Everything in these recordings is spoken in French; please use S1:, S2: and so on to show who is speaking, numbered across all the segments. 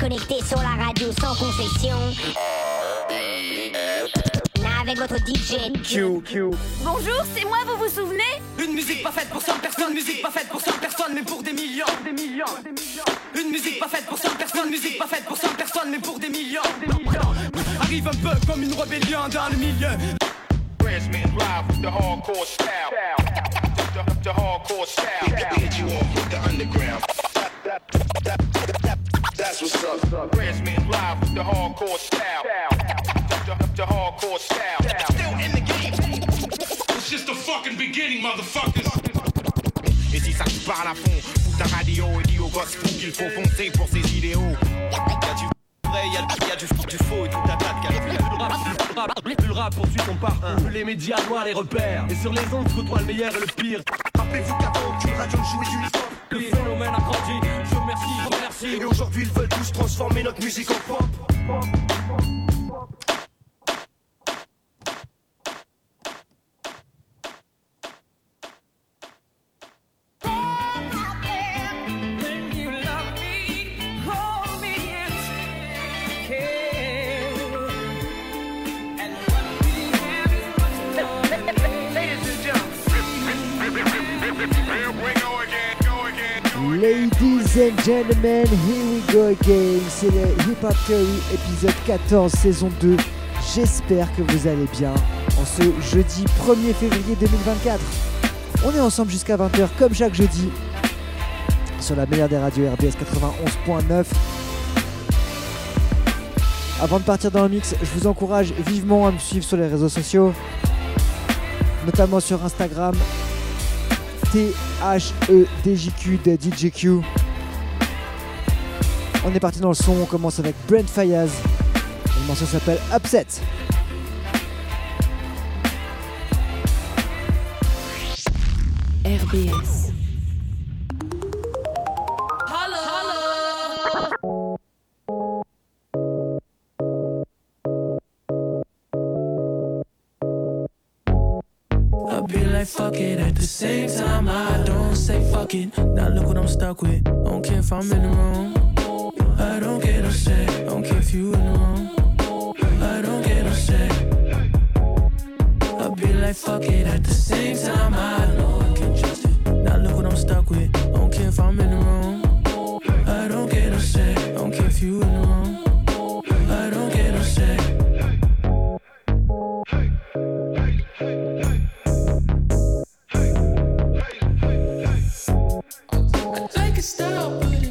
S1: connecté sur la radio sans concession. Avec votre DJ
S2: Q, Q.
S3: Bonjour, c'est moi, vous vous souvenez?
S4: Une musique pas faite pour 100 personnes, musique pas faite pour 100 personnes, mais pour des millions, des millions, des millions. Une musique pas faite pour 100 personnes, musique pas faite pour 100 personnes, mais pour des millions, des millions. Arrive un peu comme une rébellion dans le milieu.
S5: The hardcore style. The, the hardcore style. Hit you off with the underground. That's what's up. Transmitting live with the hardcore style. The, the hardcore style. Still in the game.
S6: It's just the fucking beginning, motherfuckers.
S5: Et si ça te parle à fond, fous ta radio et dis au gosse qu'il faut foncer pour ses idéaux.
S7: Y'a du vrai, y'a, y a du, du faux et tout un tas de calculs.
S8: Le rap, poursuit son parcours. Les médias noient les repères. Et sur les ondes se le meilleur et le pire.
S9: Rappelez-vous qu'avant aucune radio ne jouait du hip-hop.
S8: Le phénomène a grandi. Remercie, je remercie.
S9: Et aujourd'hui ils veulent tous transformer notre musique en pop.
S10: Ladies and gentlemen, here we go again. C'est le Hip Hop Theory épisode 14 saison 2. J'espère que vous allez bien en ce jeudi 1er février 2024. On est ensemble jusqu'à 20h comme chaque jeudi sur la meilleure des radios RBS 91.9. Avant de partir dans le mix, je vous encourage vivement à me suivre sur les réseaux sociaux, notamment sur Instagram, T-H-E-D-J-Q de DJQ. On est parti dans le son, on commence avec Brent Fayaz. Le morceau s'appelle Upset.
S11: RBS.
S12: Like fuck it at the same time I don't say fuck it. Now look what I'm stuck with. Don't care if I'm in the wrong. I don't get upset Don't care if you in the wrong. I don't get upset I be like fuck it at the same time I know I can trust it. Now look what I'm stuck with. Don't care if I'm in the wrong. I don't get upset Don't care if you in the wrong
S13: stop, but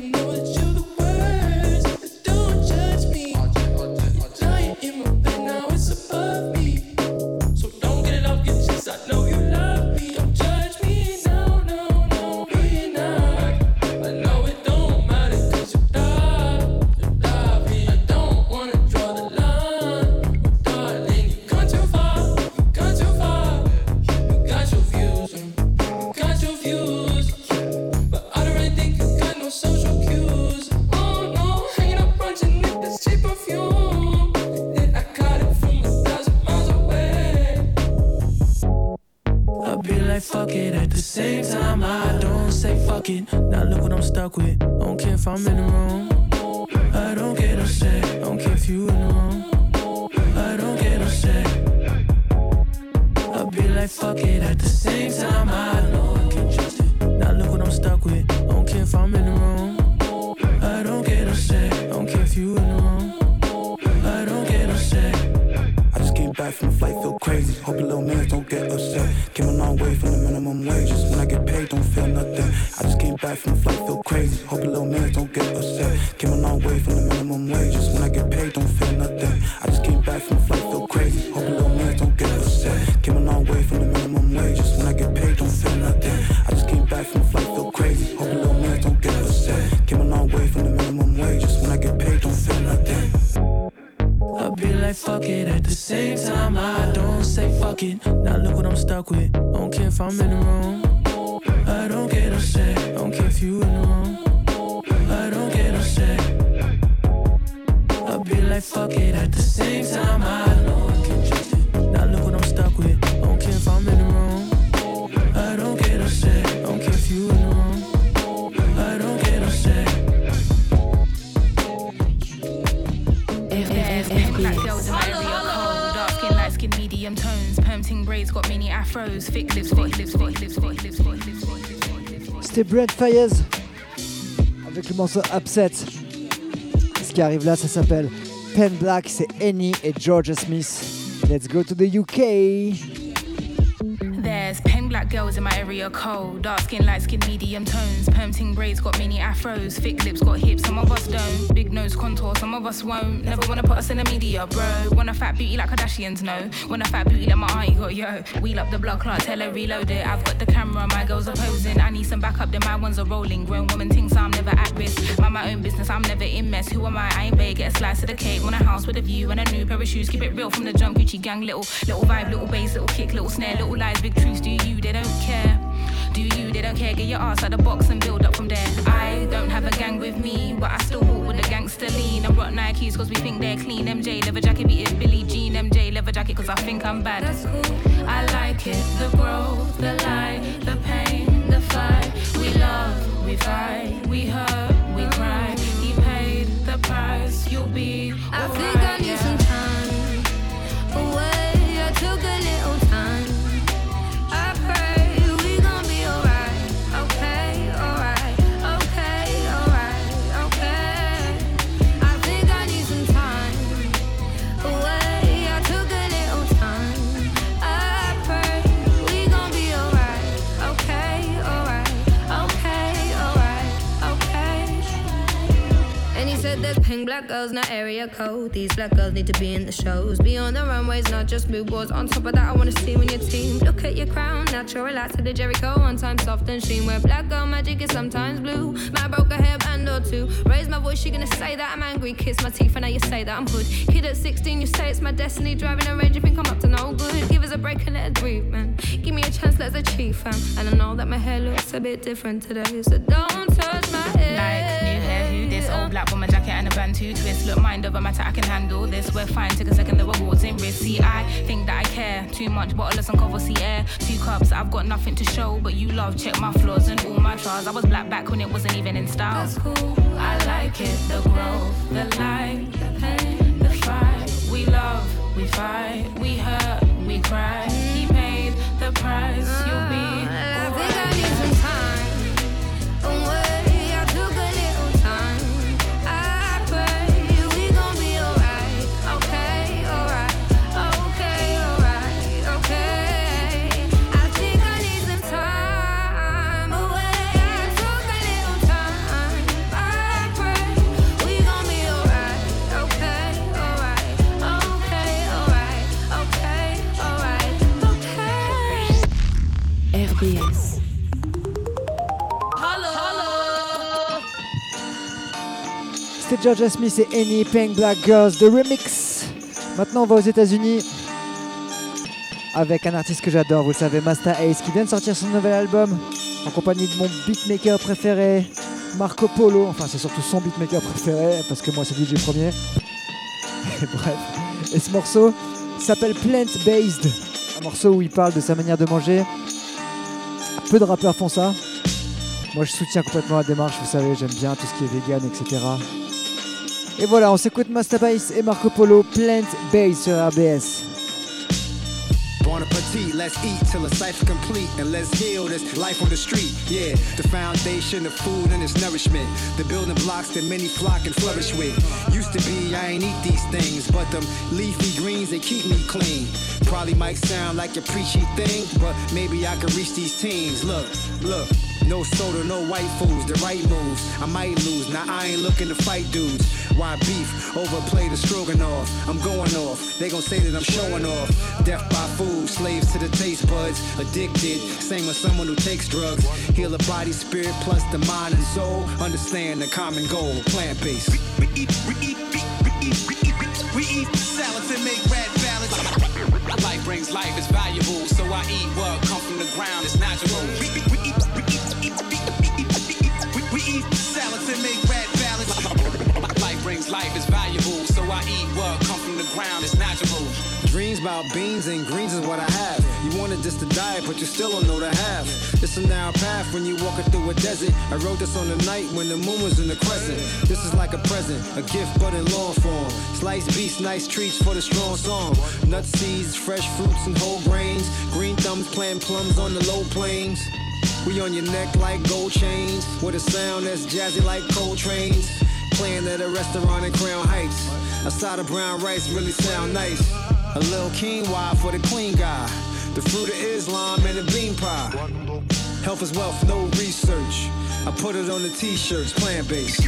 S12: I'm in the wrong I don't get upset. Don't care if you in the wrong I don't get upset. I'll be like fuck it. At the same time I know I can trust it. Now look what I'm stuck with. Don't care if I'm in the wrong I don't get upset. Don't care if you in the wrong I don't get upset.
S14: I just came back from a flight, feel crazy. Hope your little man don't get upset. Came a long way from the minimum wages. When I get paid, don't feel nothing. I just came back from a flight, feel crazy. Came a long way from the minimum wages. When I get paid, don't feel nothing. I just came back from a flight, feel crazy. Hope little man don't get upset. Came a long way from the minimum wages. When I get paid, don't feel nothing. I just came back from a flight, feel crazy. Hope little man don't get upset. Came a long way from the minimum wages. When I get paid, don't feel nothing.
S12: I be like fuck it at the same time I don't say fuck it Now look what I'm stuck with Don't care if I'm in the wrong I don't get upset Don't care if you in the it at the same time. I know I Medium tones, perm ting braids, got mini
S15: afros, thick lips, lips, lips, lips, lips, lips.
S10: C'était Brent Fayez avec le morceau Upset. Ce qui arrive là, ça s'appelle Black, c'est Annie et Georgia Smith. Let's go to the UK.
S15: Girls in my area cold. Dark skin, light skin, medium tones. Perm ting braids got mini afros. Thick lips got hips, some of us don't. Big nose contour, some of us won't. Never wanna put us in the media, bro. Want a fat beauty like Kardashians, no. Want a fat beauty like my auntie got, yo. Wheel up the block clock, tell her reload it. I've got the camera, my girls are posing. I need some backup, then my ones are rolling. Grown woman thinks I'm never at risk. Mind my own business, I'm never in mess. Who am I? I ain't big, get a slice of the cake. Want a house with a view and a new pair of shoes. Keep it real from the jump, Gucci gang. Little, little vibe, little bass, little kick, little snare, little lies, big truths. Do you? They don't care. Do you? They don't care. Get your ass out the box and build up from there. I don't have a gang with me, but I still walk with a gangster lean. I'm rock Nikes cause we think they're clean. MJ leather jacket, beat it Billie Jean. MJ leather jacket cause I think I'm bad. I like it. The growth, the lie, the pain, the fight. We love, we fight, we hurt, we cry. He paid the price. You'll be.
S16: I think I need
S15: yeah.
S16: some time away. I took a little time. Okay. And he said there's pink black girls, not area code. These black girls need to be in the shows. Be on the runways, not just billboards. On top of that, I wanna see when your team. Look at your crown, natural relax to the Jericho. One time soft and sheen. Where black girl magic is sometimes blue. My broke a hairband or two. Raise my voice, she gonna say that I'm angry. Kiss my teeth, and now you say that I'm hood. Kid at 16, you say it's my destiny. Driving a range, you think I'm up to no good. Give us a break and let us breathe, man. Give me a chance, let's achieve, fam. And I know that my hair looks a bit different today, so don't touch my hair,
S15: black woman jacket and a band two twist. Look, mind over matter, I can handle this. We're fine, take a second, the rewards in risk. See, I think that I care too much. Bottle of some cover, see air. Two cups, I've got nothing to show, but you love. Check my flaws and all my trials. I was black back when it wasn't even in style.
S16: That's cool.
S15: I like it, the growth, the light, the pain, the fight. We love, we fight, we hurt,
S10: Georgia Smith et Annie Pink Black Girls de Remix. Maintenant, on va aux États-Unis avec un artiste que j'adore, vous le savez, Master Ace, qui vient de sortir son nouvel album en compagnie de mon beatmaker préféré, Marco Polo. Enfin, c'est surtout son beatmaker préféré parce que moi, c'est DJ premier. Et bref. Et ce morceau s'appelle Plant Based, un morceau où il parle de sa manière de manger. Peu de rappeurs font ça. Moi, je soutiens complètement la démarche, vous savez, j'aime bien tout ce qui est vegan, etc. Et voilà, on s'écoute Master Bass et Marco Polo, Plant Based sur RBS.
S17: Let's eat till the cipher complete and let's heal this life on the street. Yeah, the foundation of food and its nourishment, the building blocks that many flock and flourish with. Used to be, I ain't eat these things, but them leafy greens, they keep me clean. Probably might sound like a preachy thing, but maybe I can reach these teens. Look, look. No soda, no white foods, the right moves. I might lose, now I ain't looking to fight dudes. Why beef? Overplay the stroganoff. I'm going off. They gon' say that I'm showing off. Death by food, slaves to the taste buds. Addicted, same with someone who takes drugs. Heal the body, spirit, plus the mind and soul. Understand the common goal, plant based.
S18: We eat, we eat, we eat, we eat, we eat salads and make red ballads.
S19: Life brings life, it's valuable. So I eat what come from the ground, it's natural.
S18: We eat, we eat, we eat, we eat, we eat, we eat, we, we eat salads and make red ballads.
S19: Life brings life, it's valuable.
S17: Dreams about beans and greens is what I have. You wanted just to die, but you still don't know the half. It's a narrow path when you walking through a desert. I wrote this on the night when the moon was in the crescent. This is like a present, a gift but in long form. Sliced beats, nice treats for the strong song. Nut seeds, fresh fruits and whole grains. Green thumbs planting plums on the low plains. We on your neck like gold chains, with a sound that's jazzy like cold trains. Playing at a restaurant in Crown Heights. A side of brown rice really sound nice. A little quinoa for the clean guy. The fruit of Islam and the bean pie. Health is wealth, no research. I put it on the t-shirts, plant based.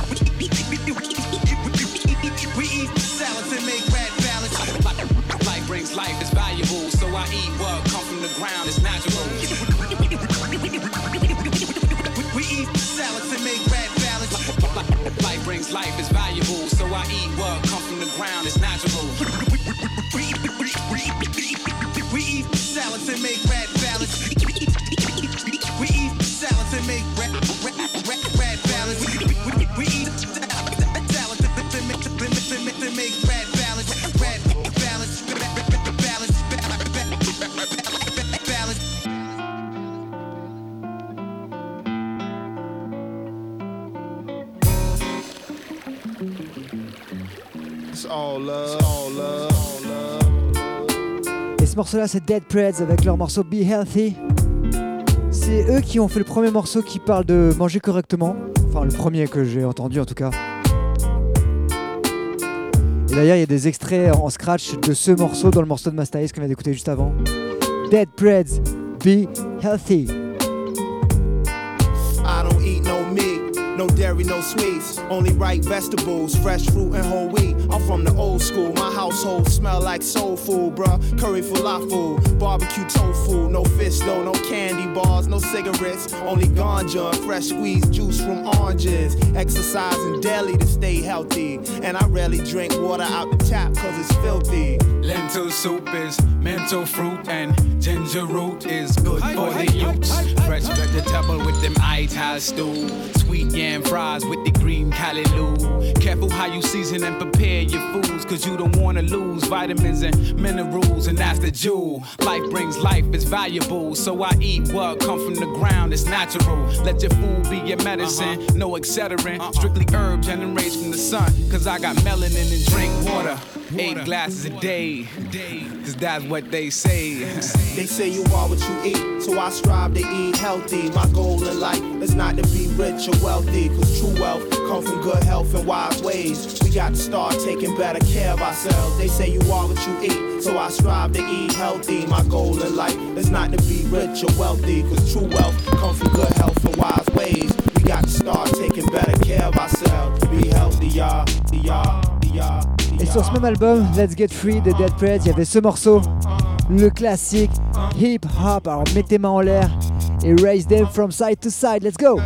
S19: We eat salads and make red balance. Life brings life, it's valuable. So I eat what comes from the ground, it's natural. We eat salads and make red balance. Life brings life, it's valuable. So I eat what comes from the ground, it's natural. We eat salads and make red balance. We eat salads and make red, red, red, red balance. We, eat salads and make, and make red balance. Red balance. Balance. Balance.
S20: It's all love. It's all love.
S10: Ce morceau-là, c'est Dead Preds avec leur morceau Be Healthy. C'est eux qui ont fait le premier morceau qui parle de manger correctement. Enfin, le premier que j'ai entendu en tout cas. Et d'ailleurs, il y a des extraits en scratch de ce morceau dans le morceau de Master qu'on vient d'écouter juste avant. Dead Preds, Be Healthy.
S21: No dairy, no sweets. Only ripe vegetables, fresh fruit and whole wheat. I'm from the old school. My household smell like soul food, bruh. Curry falafel, barbecue tofu. No fish though, no candy bars, no cigarettes. Only ganja fresh squeezed juice from oranges. Exercising daily to stay healthy. And I rarely drink water out the tap cause it's filthy.
S19: Lentil soup is mental fruit and ginger root is good for the youth. Fresh vegetable with them ital stew. Sweet yam fries with the green callaloo. Careful how you season and prepare your foods, cause you don't wanna lose vitamins and minerals, and that's the jewel. Life brings life, it's valuable. So I eat what come from the ground, it's natural. Let your food be your medicine, uh-huh. no accelerant. Uh-uh. Strictly herb generates from the sun, cause I got melanin and drink water. Eight glasses a day, cause that's what they say.
S21: They say you are what you eat, so I strive to eat healthy. My goal in life is not to be rich or wealthy, cause true wealth comes from good health and wise ways. We got to start taking better care of ourselves. They say you are what you eat, so I strive to eat healthy. My goal in life is not to be rich or wealthy, cause true wealth comes from good health and wise ways. We got to start taking better care of ourselves. Be healthy, y'all, y'all, y'all.
S10: Et sur ce même album, Let's Get Free de Dead Preds, il y avait ce morceau, le classique Hip Hop. Alors mettez mains en l'air et raise them from side to side. Let's go!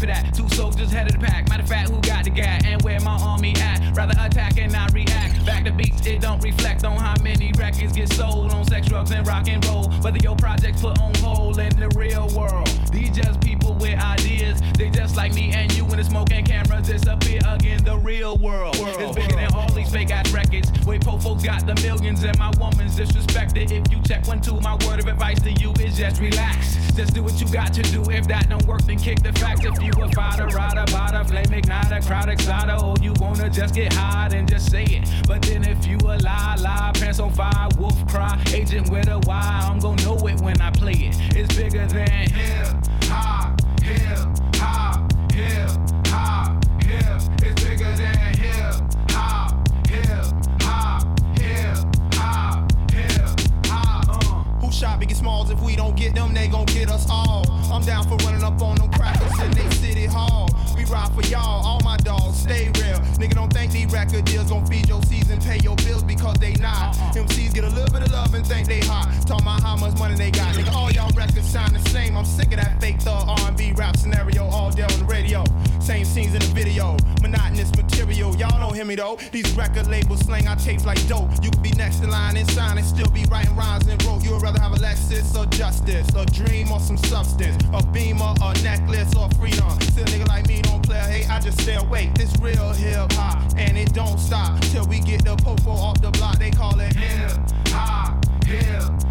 S19: For that. Two soldiers head of the pack. Matter of fact, who got the guy and where my army at? Rather attack and not react. Back to beats, it don't reflect on how many records get sold on sex, drugs, and rock and roll. Whether your projects put on hold in the real world. These just people with ideas. They just like me and you when the smoke and cameras disappear again. The real world. It's bigger than all these fake ass records. Wait, po folks got the millions and my woman's disrespected. If you check one, two, my word of advice to you is just relax. Just do what you got to do. If that don't work, then kick the facts. If you a fighter, rider, bada, flame igniter, crowd exciter, or you wanna just get high and just say it. But then if you a lie, lie, pants on fire, wolf cry, agent with a Y, I'm gonna know it when I play it. It's bigger than hip hop, hip hop, hip hop, hip. It's bigger than hip hop, hip hop, hip hop, hip.
S21: Who shot Biggie Smalls? If we don't get them, they gon' get us all. I'm down for running up on them crackers in they city hall drive for y'all. All my dogs stay real. Nigga, don't think these record deals gon' feed your season, pay your bills because they not. Uh-uh. MCs get a little bit of love and think they hot. Talk about how much money they got. Nigga, all y'all records sound the same. I'm sick of that fake thug R&B rap scenario all day on the radio. Same scenes in the video. Monotonous material. Y'all don't hear me though. These record labels slang I tapes like dope. You could be next in line and sign and still be writing rhymes and broke. You would rather have a Lexus or justice, a dream or some substance, a beamer, a necklace or freedom. Still nigga like me don't slay hate, I just stay away. This real hip hop, and it don't stop till we get the popo off the block. They call it hip hop, hip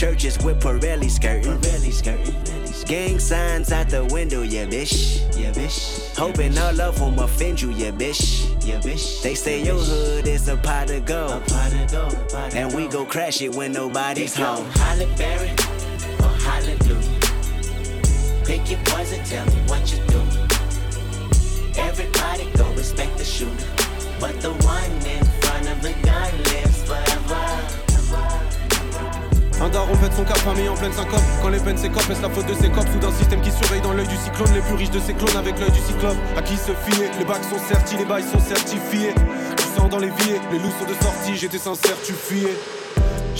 S22: Churches with Pirelli skirting. Pirelli skirting. Gang signs out the window, yeah, bitch. Yeah, bitch. Hoping all of them offend you, yeah, bitch. Yeah, bitch. They say your hood is a pot of gold. And we go crash it when nobody's home. Holly Berry or Hallelujah. Pick your poison, tell me
S23: son cap famille en pleine syncope. Quand les peines s'écopent, est-ce la faute de ses copes Sous d'un système qui surveille dans l'œil du cyclone Les plus riches de ses clones avec l'œil du cyclone. À qui se fier Les bacs sont certis, les bails sont certifiés. Tu sens dans les vies, les loups sont de sortie, j'étais sincère, tu fuyais.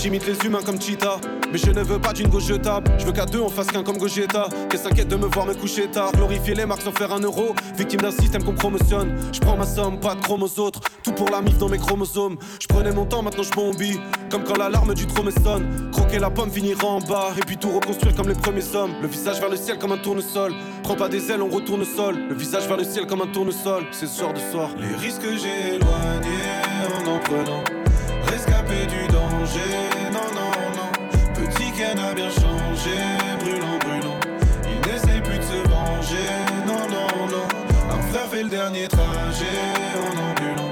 S23: J'imite les humains comme Cheetah. Mais je ne veux pas d'une gauche jetable. Je veux qu'à deux on fasse qu'un comme Gogeta. Qu'elle s'inquiète de me voir me coucher tard. Glorifier les marques sans faire un euro. Victime d'un système qu'on promotionne. Je prends ma somme, pas de chrome aux autres. Tout pour la mif dans mes chromosomes. Je prenais mon temps, maintenant je bombie. Comme quand l'alarme du trop sonne. Croquer la pomme finira en bas. Et puis tout reconstruire comme les premiers hommes. Le visage vers le ciel comme un tournesol. Prends pas des ailes, on retourne au sol. Le visage vers le ciel comme un tournesol. C'est ce genre de soir.
S24: Les risques j'ai éloignés en en prenant. Rescapé du danger, non, non, non. Petit Ken a bien changé, brûlant, brûlant.
S25: Il n'essaie plus de se venger, non, non, non. Un frère fait
S23: le dernier trajet en ambulant.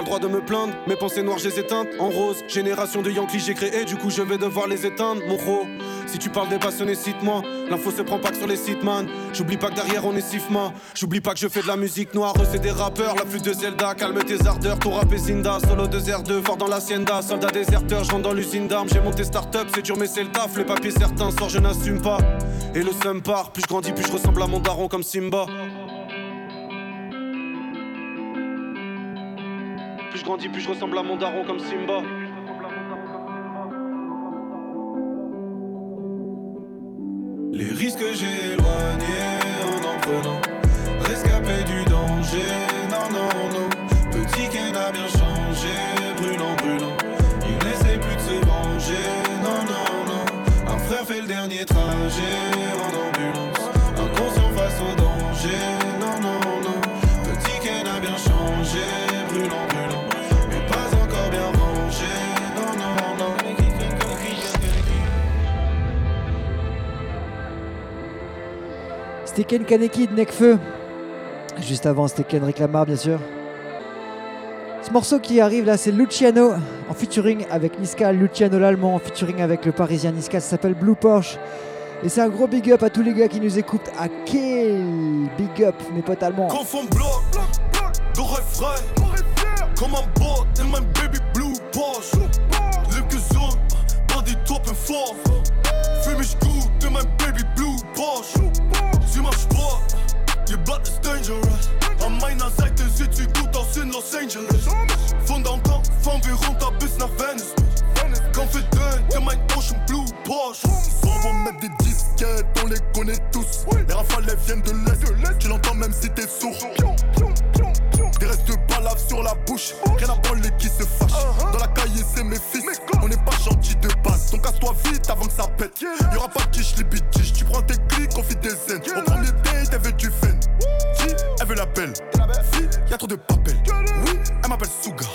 S23: Le droit de me plaindre. Mes pensées noires, je les éteintes en rose. Génération de Yankees, j'ai créé, du coup je vais devoir les éteindre, mon gros. Si tu parles des passionnés, cite-moi. L'info se prend pas que sur les sites, man. J'oublie pas que derrière on est Sifma. J'oublie pas que je fais de la musique noire, c'est des rappeurs. La flûte de Zelda, calme tes ardeurs. Ton rap est Zinda, solo de R2, fort dans l'hacienda. Soldat déserteur, je dans l'usine d'armes. J'ai monté start-up, c'est dur mais c'est le taf. Les papiers certains sortent, je n'assume pas. Et le seum part, plus je grandis, plus je ressemble à mon daron comme Simba. Plus je grandis, plus je ressemble à mon daron comme Simba.
S25: Les risques j'ai éloignés en en prenant Rescapé du danger,
S10: C'était Ken Kaneki de Necfeu. Juste avant, c'était Kendrick Lamar, bien sûr. Ce morceau qui arrive là, c'est Luciano en featuring avec Niska, Luciano l'allemand en featuring avec le parisien Niska, ça s'appelle Blue Porsche. Et c'est un gros big up à tous les gars qui nous écoutent à Kill. Big up, mes potes allemands.
S26: Comme un bot, baby blue Porsche zone, pas des top et même baby blue Porsche An meiner Seite sieht sie gut aus in Los Angeles Von Downtown fahren wir runter bis nach Venice Confident, et mein Ocean Blue Porsche
S27: On va mettre des disquettes, on les connaît tous. Les rafales viennent de l'Est, tu l'entends même si t'es sourd. Des restes de balave sur la bouche, rien à branler qui se fâche. Dans la cahier, c'est mes fils, on n'est pas gentil de base. Donc casse-toi vite avant que ça pète. Y'aura pas de quiche, les bitches, tu prends tes clics, on fit des zen. Belle. Fille, y'a trop de papel. Oui, elle m'appelle Suga.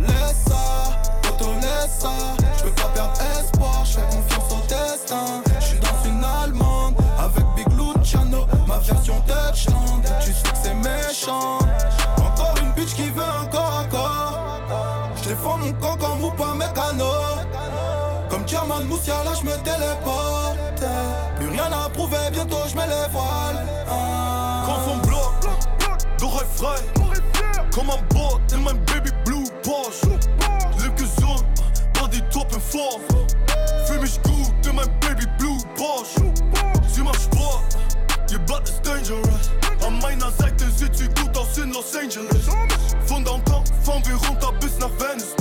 S27: Laisse ça, Toto laisse ça. Je peux pas perdre espoir, je fais confiance au destin. Je suis dans une allemande avec Big Luciano, ma version Dutchland. Tu sais que c'est méchant. Encore une bitch qui veut encore encore. Je défends mon camp comme ou pas mécano. Comme German Moussiala, je me téléporte. Plus rien à prouver, bientôt je mets les voiles. Ah.
S26: Refrain Comme un bot, et même baby blue Porsche. Zone, pas des top et fort Fume ich gut, et même baby blue Porsche. Sie macht Sport, ihr Blood is dangerous. An meiner Seite sieht sie gut aus in Los Angeles. Von Downtown fahren wir runter bis nach Venice.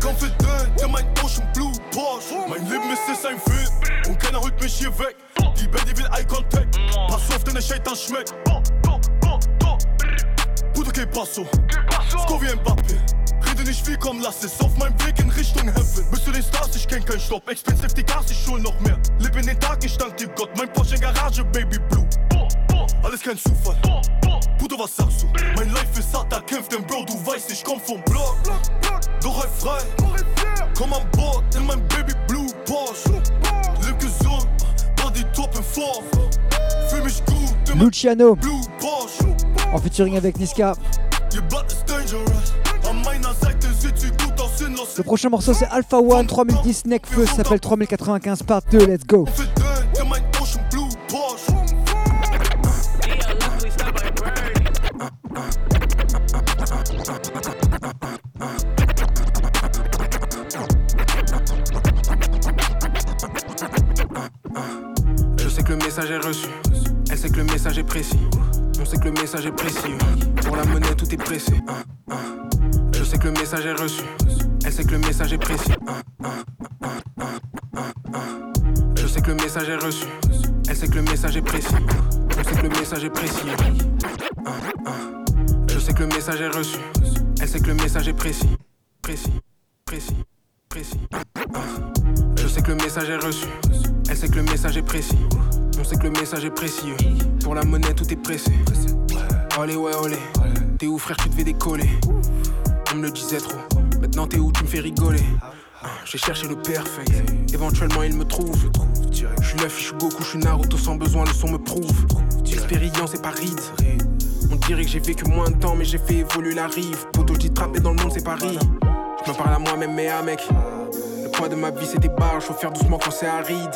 S26: Confident, ja mein Ocean Blue Porsche. Mein Leben ist es ein Film und keiner holt mich hier weg. Die die will Eye Contact. Pass auf, denn der Shaitan schmeckt Que passo? Score wie Mbappé. Rede nicht viel, komm, lass es auf meinem Weg in Richtung Heaven. Bist du den Stars, ich kenn keinen Stopp. Expensive die Gas, ich schul noch mehr. Leb in den Tag, ich dank dir Gott. Mein Porsche in Garage, Baby Blue. Alles kein Zufall. Bruder, was sagst du? Mein Life ist hart, da kämpft denn Bro, du weißt, ich komm vom Block. Doch halt frei. Komm an Bord in mein Baby Blue Porsche. Leb gesund, Body top in Form Fühl mich gut in
S10: Luciano.
S26: Blue Porsche
S10: en featuring avec Niska. Le prochain morceau c'est Alpha One 3010 Necfeu, ça s'appelle 3095 part 2, let's go.
S28: Je sais que le message est reçu. Elle sait que le message est précis. On sait que le message est précis. Pour la monnaie, tout est pressé. Hein, hein. Je sais que le message est reçu. Elle sait que le message est précis. Hein, hein, hein, hein, hein, hein. Je sais que le message est reçu. Elle sait que le message est précis. On sait que le message est précis. Hein, hein. Je sais que le message est reçu. Elle sait que le message est précis. Précis, précis, précis. Hein. Je sais que le message est reçu. Elle sait que le message est précis. On sait que le message est précis. Pour la monnaie, tout est pressé. Olé, ouais, olé. T'es où, frère, tu devais décoller. on me le disait trop. Maintenant t'es où, tu me fais rigoler. Ah, J'ai cherché le perfect, éventuellement il me trouve. Je suis Luffy, je Goku, je suis Naruto sans besoin, le son me prouve. L'expérience est pas ride. On dirait que j'ai vécu moins de temps, mais j'ai fait évoluer la rive. Poto, je dis trapper dans le monde, c'est Paris. Je me parle à moi-même, mais à mec. Le poids de ma vie, c'est des barres, faut faire doucement quand c'est aride.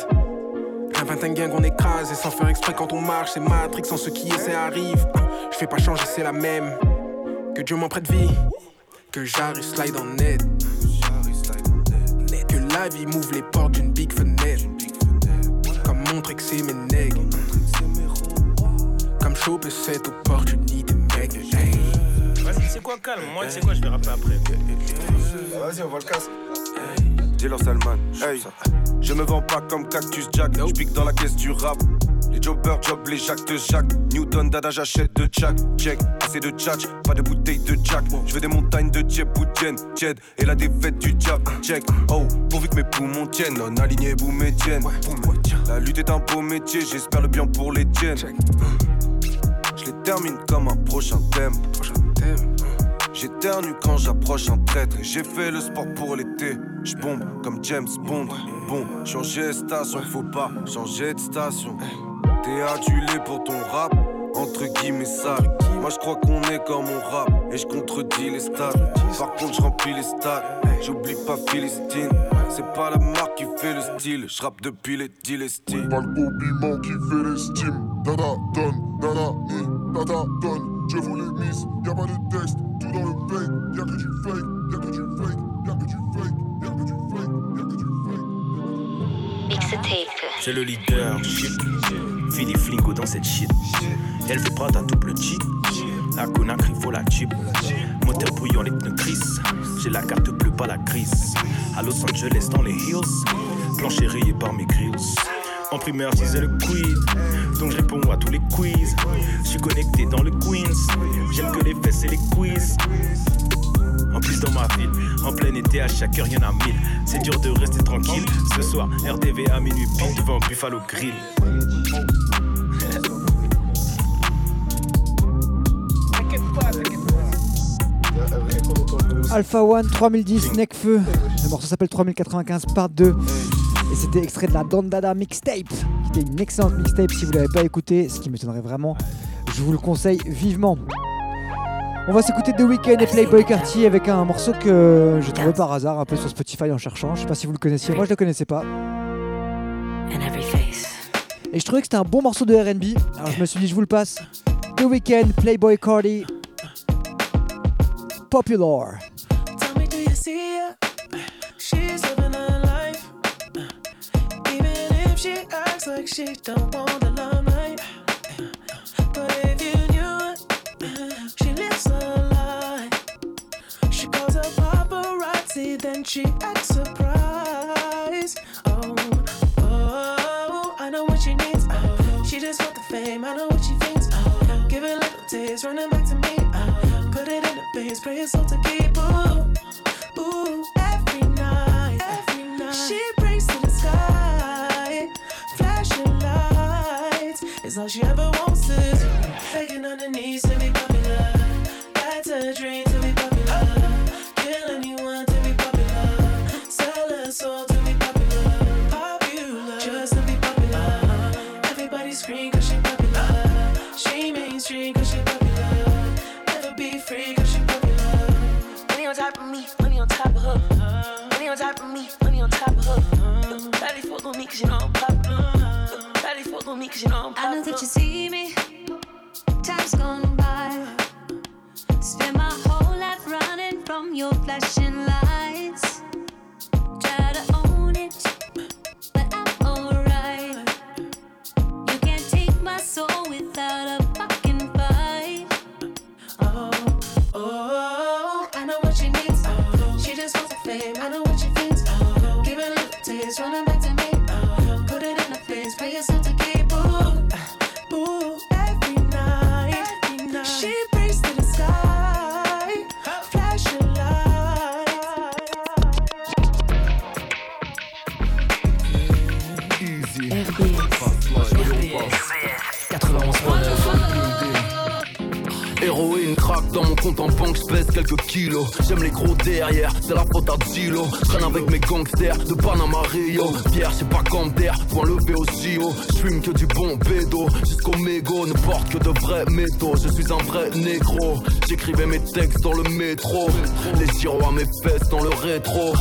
S28: Un 21 gang on écrase et sans faire exprès quand on marche, c'est Matrix sans ce qui est, c'est arrive. Je fais pas changer, c'est la même. Que Dieu m'en prête vie, que j'arrive slide en net. Que la vie m'ouvre les portes d'une big fenêtre. Comme montrer que c'est mes nègres. Comme choper cette opportunité, mec. Hey.
S29: Vas-y, c'est quoi, calme. Moi, tu sais quoi, je vais rapper après.
S30: Vas-y, on va le casser. Salman, hey. Je me vends pas comme Cactus Jack, je pique dans la caisse du rap. Les jobbers job, les jacques de Jacques. Newton, dada, j'achète de Jack. Check, assez de tchatch, pas de bouteille de Jack. Je veux des montagnes de Jeb ou Jed et la défaite du Jack. Check, oh, pourvu que mes poumons tiennent, non aligné, boum et tiennent. La lutte est un beau métier, j'espère le bien pour les tiennes. Je les termine comme un prochain thème. J'éternue quand j'approche un traître j'ai fait le sport pour l'été. J'bombe comme James Bond. Bon, changer de station, faut pas changer de station. T'es adulé pour ton rap, entre guillemets sale. Moi je crois qu'on est comme on rap et je contredis les stats. Par contre je remplis les stats, j'oublie pas Philistine. C'est pas la marque qui fait le style, je rappe depuis les Dylestines.
S24: Pas le qui fait l'estime. Dada donne, dada ni, dada donne. Je vous mise, y'a pas de texte, tout dans le fake. Y'a que du fake, y'a que du fake, y'a que du fake, y'a que du fake, y'a que du
S29: J'ai le leadership. Fini flingo dans cette shit. Elle fait pas à double G. La Conakry faut la chip. Moteur bouillant, les pneus crissent. J'ai la carte bleue, pas la grise. À Los Angeles, dans les hills. Plancher rayé par mes grills. En primaire, je disais le quid. Donc je réponds à tous les quiz. Je suis connecté dans le Queens. J'aime que les fesses et les quiz. En plus dans ma ville, en plein été à chaque heure y'en a mille. C'est dur de rester tranquille. Ce soir, RDV à minuit pile devant Buffalo Grill.
S10: Alpha One 3010 Necfeu. Le morceau s'appelle 3095 part 2. Et c'était extrait de la Dandada mixtape. Qui était une excellente mixtape si vous l'avez pas écouté, ce qui m'étonnerait vraiment. Je vous le conseille vivement. On va s'écouter The Weeknd et Playboy Cartier avec un morceau que j'ai trouvé par hasard un peu sur Spotify en cherchant. Je sais pas si vous le connaissiez, moi je le connaissais pas. Et je trouvais que c'était un bon morceau de RB. Alors je me suis dit, je vous le passe. The Weeknd, Playboy Cardi. Popular.
S12: Tell me, do you see her? She's she acts like she don't want the limelight. But if you knew it, she lives a lie. She calls her paparazzi, then she acts surprised. Oh, oh, I know what she needs. Oh, she just want the fame. I know what she thinks. Oh, give it a little taste, running back to me. Oh, put it in the base, pray it's all to keep. Ooh, ooh, every night, every night. She It's all she ever wants is begging on her knees to be popular. That's a dream to be popular. Kill anyone to be popular. Sell her soul to be popular. Popular, just to be popular. Everybody scream cause she popular. She mainstream cause she popular. Never be free cause she popular.
S16: Money on top of me, money on top of her. Money on top of me, money on top of her. Daddy fuck on me cause you know I'm popular. Daddy fuck on me cause you know I'm popular. I know that you see me. Time's gone by. Spend my whole life running from your flashing lights. Try to own it, but I'm alright. You can't take my soul without a fucking fight.
S12: Oh, oh, I know what she needs. Oh, she just wants the fame. I know what she thinks. Oh, give it a little taste, running
S31: bien que je pèse quelques kilos. J'aime les gros derrière, c'est la faute à Gilo. Traîne avec mes gangsters de Panama Rio. Pierre, c'est pas d'air, point levé au JO. J'fume que du bon bédo, jusqu'au mégot, ne porte que de vrais métaux. Je suis un vrai négro, j'écrivais mes textes dans le métro. Les gyros à mes fesses dans le rétro.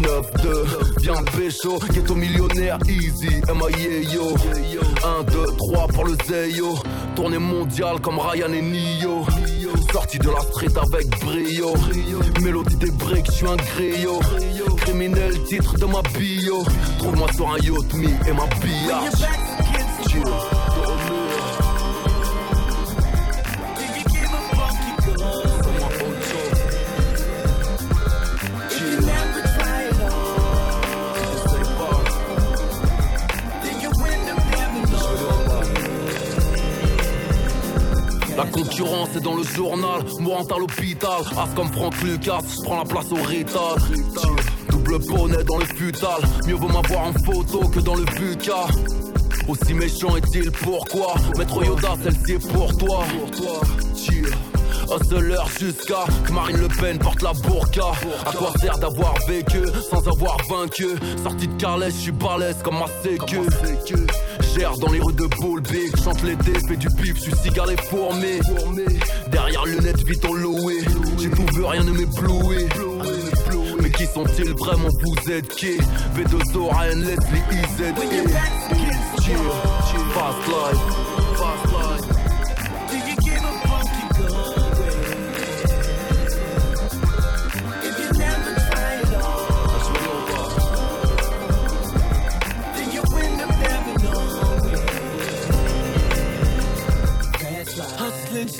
S31: 9-2, viens pécho, ghetto millionnaire, easy, MIA yo. 1, 2, 3 pour le Zeyo. Tournée mondiale comme Ryan et Nio. Sorti de la street avec brio. Mélodie des breaks, je suis un griot. Criminel, titre de ma bio. Trouve-moi sur un yacht, me et ma biatch. Concurrence est dans le journal, mourant à l'hôpital. As comme Franck Lucas, je prends la place au Rital. Double bonnet dans le futal, mieux vaut m'avoir en photo que dans le buca. Aussi méchant est-il pourquoi? Maître Yoda, celle-ci est pour toi. Chill. Hustler jusqu'à que Marine Le Pen porte la burqa. À quoi sert d'avoir vécu sans avoir vaincu? Sorti de Carles, je suis balèze comme ma sécu. Gère dans les rues de Bullby, chante l'été, fais du pif, suis cigare et fourmé. Derrière lunettes, vite en loué. J'ai tout vu, rien ne m'éblouit. Mais qui sont-ils vraiment? Vous êtes qui? V2O, Ryan, Leslie, IZ. Fast life, fast life.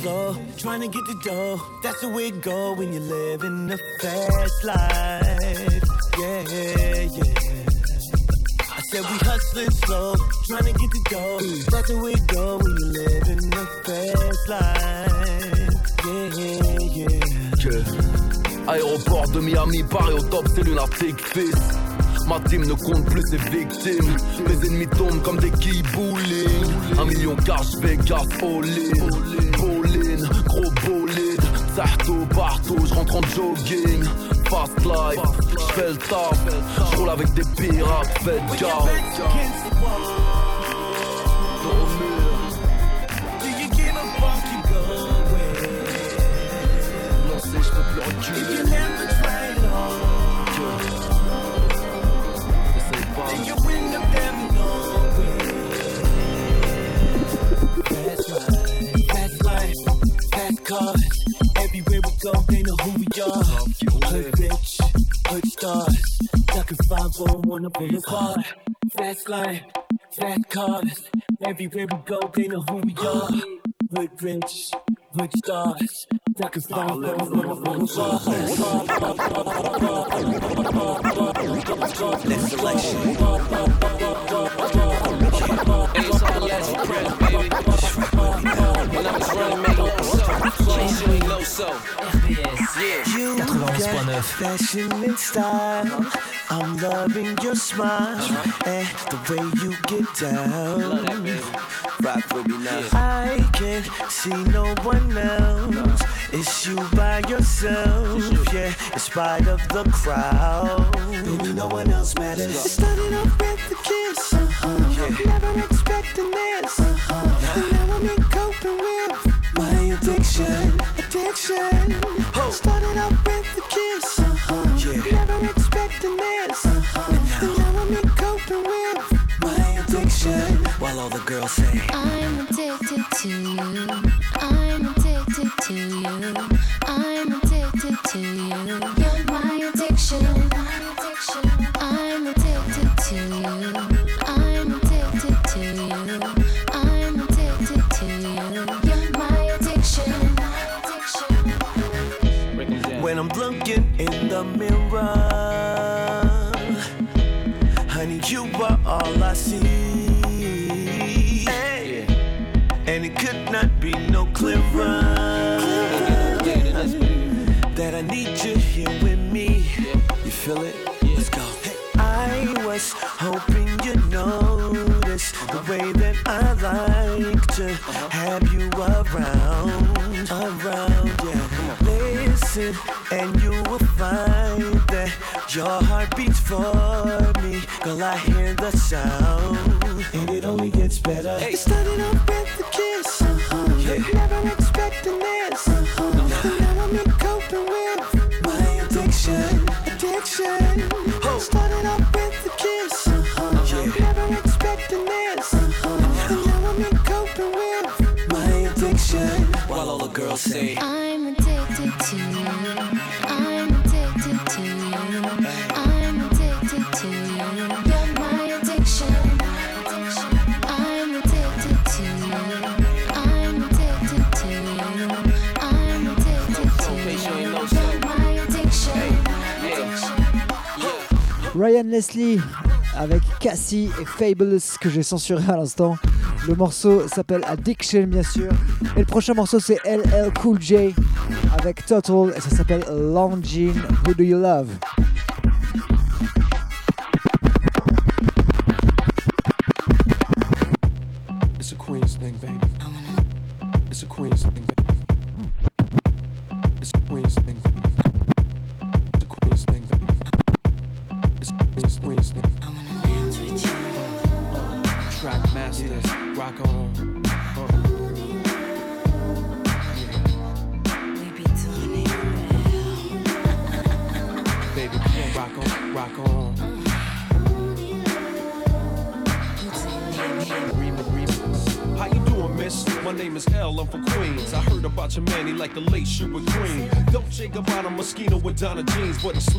S32: Slow, trying to get the dough. That's the way it go when you live in the fast life. Yeah, yeah. I said we hustling slow, trying to get the dough. That's the way it go when you live in the fast life. Yeah, yeah.
S31: Que Aéroport de Miami, Paris au top, c'est lunatique fils. Ma team ne compte plus ses victimes. Mes ennemis tombent comme des quilles bowling. Un million cash, Vegas, all-in. Sarto partout, je rentre en jogging. Fast life, j'fais le taf. J'roule avec des pirates, faites gaffe.
S32: Everywhere we go, they know who we are. Hood rich, hood stars. Ducking 5 on a boulevard. Fast life, fast cars. Everywhere we go, they know who we are. Hood rich, hood stars. Ducking 5 on a boulevard.
S33: Next selection. On the last baby. When I was running,
S32: I'm loving your the way you get down. I can't see no one else. It's you by yourself, yeah. In spite of the crowd, no one else matters. Never expecting this. And now I'm in coping with addiction, addiction. Started off with a kiss, never expecting this. Uh-huh. And now I'm in coping with my addiction. While all the girls say,
S16: I'm addicted to you. I'm addicted to you. I'm addicted to you. You're my addiction. I'm addicted to you.
S32: In the mirror, honey, you are all I see. Hey. And it could not be no clearer for me, girl. I hear the sound, and it only gets better. It started off with a kiss, uh-huh. yeah. never expecting this. Uh-huh. Now I'm coping with my addiction, addiction. Started off with a kiss, uh-huh. yeah. never expecting this. And now I'm coping with my addiction.
S33: While all the girls say,
S16: I'm
S10: Ryan Leslie avec Cassie et Fabulous que j'ai censuré à l'instant. Le morceau s'appelle Addiction bien sûr. Et le prochain morceau c'est LL Cool J avec Total et ça s'appelle Longin Who Do You Love?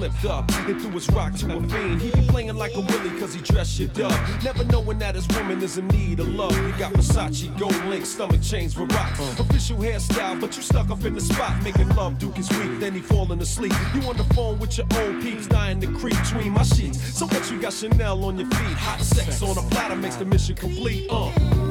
S34: Slipped up and threw his rock to a fiend. He be playing like a willy cause he dressed shit up. Never knowing that his woman is in need of love. He got Versace, gold link, stomach chains with rocks. Official hairstyle, but you stuck up in the spot. Making love, Duke is weak, then he falling asleep. You on the phone with your old peeps, dying to creep between my sheets. So what you got Chanel on your feet? Hot sex on a platter makes the mission complete. Uh.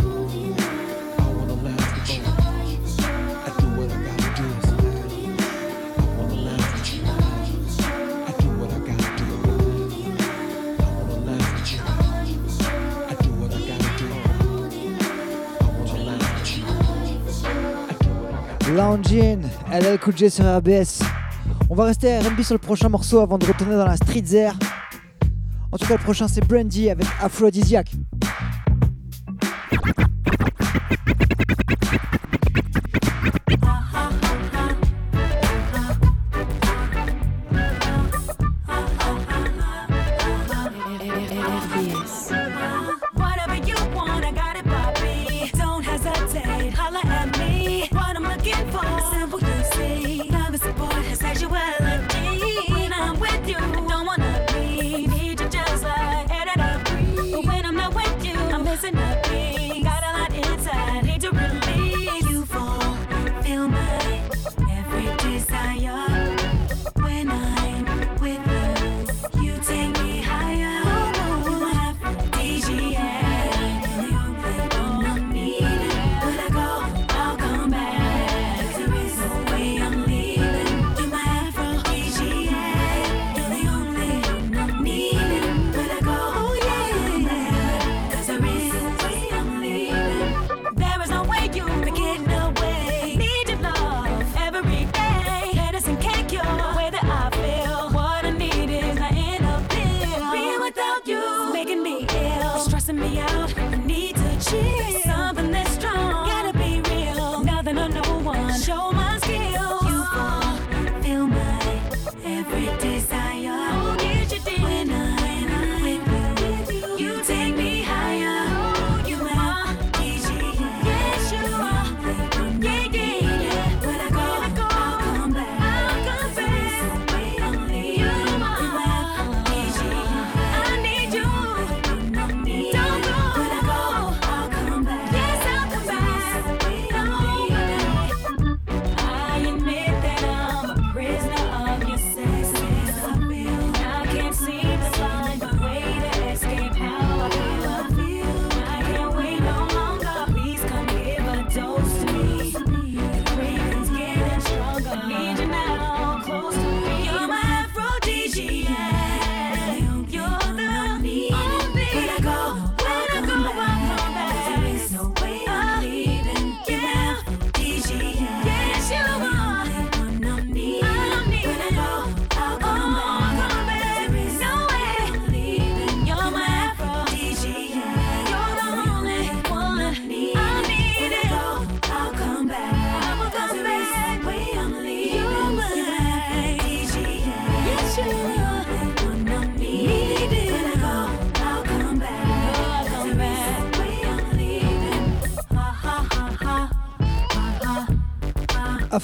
S10: Loungin, LL Cool J sur RBS. On va rester à R&B sur le prochain morceau avant de retourner dans la street air. En tout cas, le prochain c'est Brandy avec Aphrodisiac.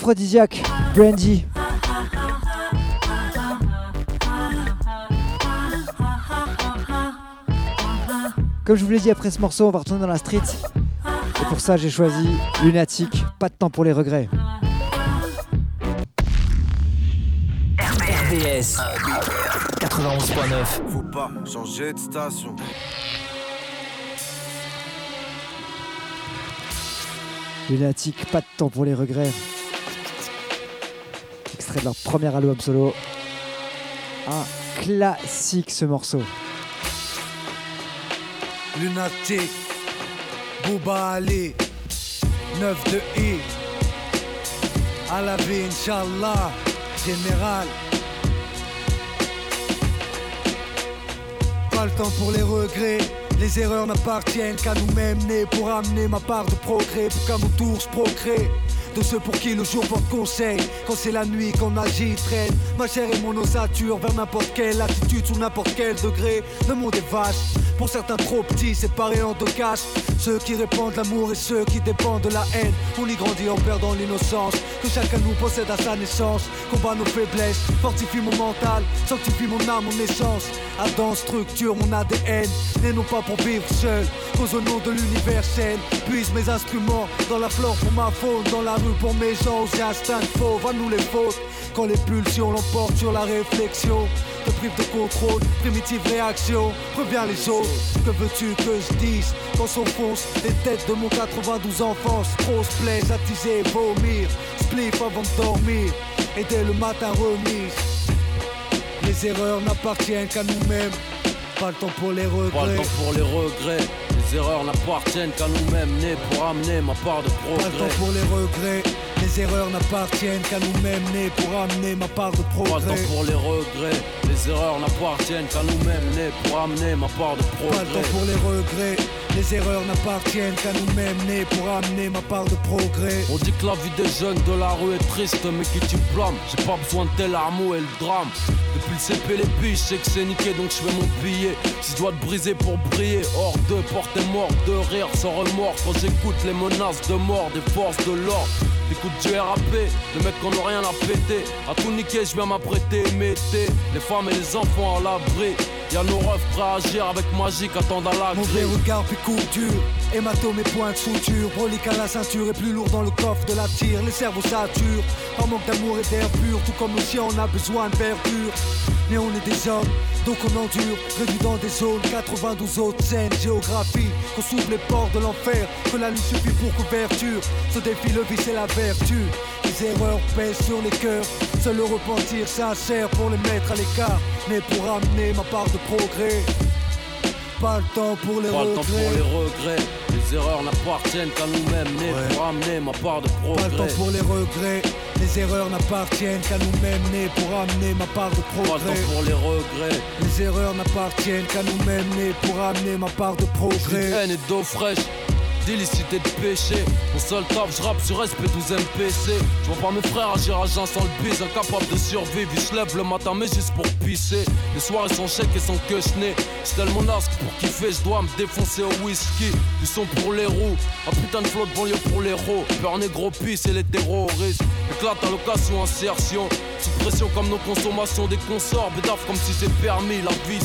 S10: Aphrodisiaque, Brandy. Comme je vous l'ai dit après ce morceau, on va retourner dans la street. Et pour ça, j'ai choisi Lunatic. Pas de temps pour les regrets.
S35: RBS 91.9.
S30: Faut pas changer de station.
S10: Lunatic, pas de temps pour les regrets. De leur premier album solo. Un classique ce morceau.
S36: Lunatic, Bouba Ali, 9 de I, à la vie, Inch'Allah, général. Pas le temps pour les regrets, les erreurs n'appartiennent qu'à nous-mêmes, nés pour amener ma part de progrès, pour qu'à mon tour je procrée. De ceux pour qui le jour porte conseil. Quand c'est la nuit qu'on agit, traîne. Ma chair et mon ossature vers n'importe quelle attitude Sous n'importe quel degré. Le monde est vache. Pour certains trop petits, séparés en deux caches. Ceux qui répandent l'amour et ceux qui dépendent de la haine. On y grandit en perdant l'innocence. Que chacun nous possède à sa naissance. Combat nos faiblesses, fortifie mon mental. Sanctifie mon âme, mon essence. Adam structure mon ADN Et non pas pour vivre seul. Cause au nom de l'universel Puise mes instruments dans la flore pour ma faune Dans la rue pour mes gens aux instincts fauves À nous les fautes. Quand les pulsions l'emportent sur la réflexion. Te prive de contrôle, primitive réaction. Reviens les autres, que veux-tu que je dise? Quand s'enfoncent les têtes de mon 92 enfance. Grosse plaise, attiser, vomir. Spliff avant de dormir. Et dès le matin remise. Les erreurs n'appartiennent qu'à nous-mêmes. Pas le temps pour les regrets.
S31: Pas le temps pour les regrets. Les erreurs n'appartiennent qu'à nous-mêmes, nés pour amener ma part de
S36: Pas le temps
S31: progrès.
S36: pour les regrets. Les erreurs n'appartiennent qu'à nous-mêmes, nés pour amener ma part de
S31: Pas le
S36: progrès.
S31: temps pour les regrets. Les erreurs n'appartiennent qu'à nous-mêmes, nés pour amener ma part de
S36: Pas le temps
S31: progrès.
S36: pour les regrets. Les erreurs n'appartiennent qu'à nous-mêmes, nés pour amener ma part de progrès.
S31: On dit que la vie des jeunes de la rue est triste, mais qui tu blâmes? J'ai pas besoin de tes larmes et le drame. Depuis le CP, les piges, je sais que c'est niqué, donc je fais mon billet. Si je dois te briser pour briller, hors de portée mort, de rire sans remords. Quand j'écoute les menaces de mort des forces de l'ordre, j'écoute du RAP, les mecs qu'on a rien à péter. À tout niquer, je viens m'apprêter, mettez les femmes et les enfants à l'abri. Y'a nos refs prêts à agir avec magie, attendent à la
S36: Mauvais regard puis couture Hématome et points de suture Brolique à la ceinture et plus lourd dans le coffre de la tire. Les cerveaux saturent Par manque d'amour et d'air pur. Tout comme le chien on a besoin de verdure. Mais on est des hommes donc on endure. Réduit dans des zones 92 autres scènes. Géographie Qu'on s'ouvre les portes de l'enfer. Que la nuit suffit pour couverture. Ce défi le vice et la vertu Les erreurs pèsent sur les cœurs Seul le repentir sincère pour les mettre à l'écart Mais pour amener ma part de progrès pas le temps pour les
S31: Pas le temps pour
S36: regrets.
S31: les regrets. Les erreurs n'appartiennent qu'à nous-mêmes, nés pour amener ma part de
S36: Pas le
S31: progrès.
S36: temps pour les regrets. Les erreurs n'appartiennent qu'à nous-mêmes nés pour amener ma part de
S31: Pas le
S36: progrès.
S31: temps pour les regrets.
S36: Les erreurs n'appartiennent qu'à nous-mêmes nés pour amener ma part de progrès.
S31: haine et d'eau fraîche d'illicité de péché Mon seul taf, je rappe sur SP12 MPC Je vois pas mes frères agir à jeun sans le bise Incapable de survivre, ils se lèvent le matin mais juste pour pisser. Les soirées sont chèques et sont que Je tellement nasque pour kiffer, je dois me défoncer au whisky. Du son pour les roues, un putain de flot de banlieue pour les héros Peur négro pisse et les terroristes Éclate à l'occasion, insertion. Sous pression comme nos consommations des consorts. Bédaf comme si c'est permis, la vie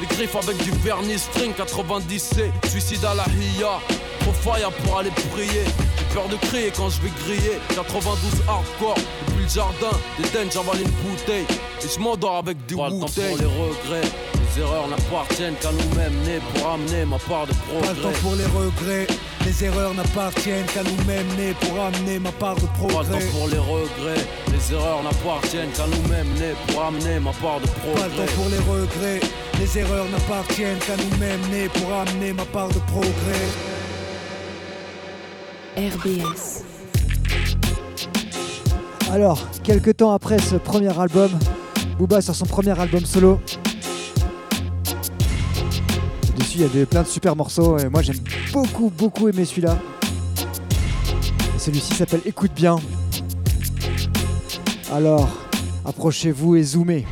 S31: les griffes avec du vernis string 90C, suicide à la hiya. Trop fire pour aller prier. J'ai peur de crier quand je vais griller. 92 hardcore, depuis le jardin. Des j'avale une bouteille. Et je m'endors avec du wu pour les regrets. Les erreurs n'appartiennent qu'à nous-mêmes, nés pour amener ma part de
S36: Pas le temps
S31: progrès.
S36: pour les regrets. Les erreurs n'appartiennent qu'à nous-mêmes nés pour amener ma part de
S31: Pas le
S36: progrès.
S31: temps pour les regrets. Les erreurs n'appartiennent qu'à nous-mêmes, nés pour amener ma part de
S36: Pas le
S31: progrès.
S36: temps pour les regrets. Les erreurs n'appartiennent qu'à nous-mêmes nés pour amener ma part de progrès.
S4: RBS.
S10: Alors, quelques temps après ce premier album, Booba sur son premier album solo. Dessus, il y avait plein de super morceaux et moi j'aime beaucoup, beaucoup aimer celui-là. Celui-ci s'appelle Écoute bien. Alors, approchez-vous et zoomez.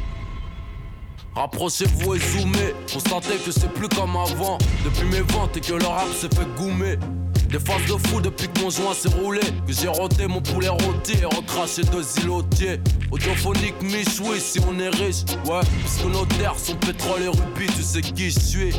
S31: Rapprochez-vous et zoomez, constatez que c'est plus comme avant. Depuis mes ventes et que le rap s'est fait goumer. Des phases de fou depuis que mon joint s'est roulé. Que j'ai roté mon poulet rôti et recraché deux îlotiers. Audiophonique, miche, oui, si on est riche. Ouais, puisque nos terres sont pétrole et rubis, tu sais qui je suis.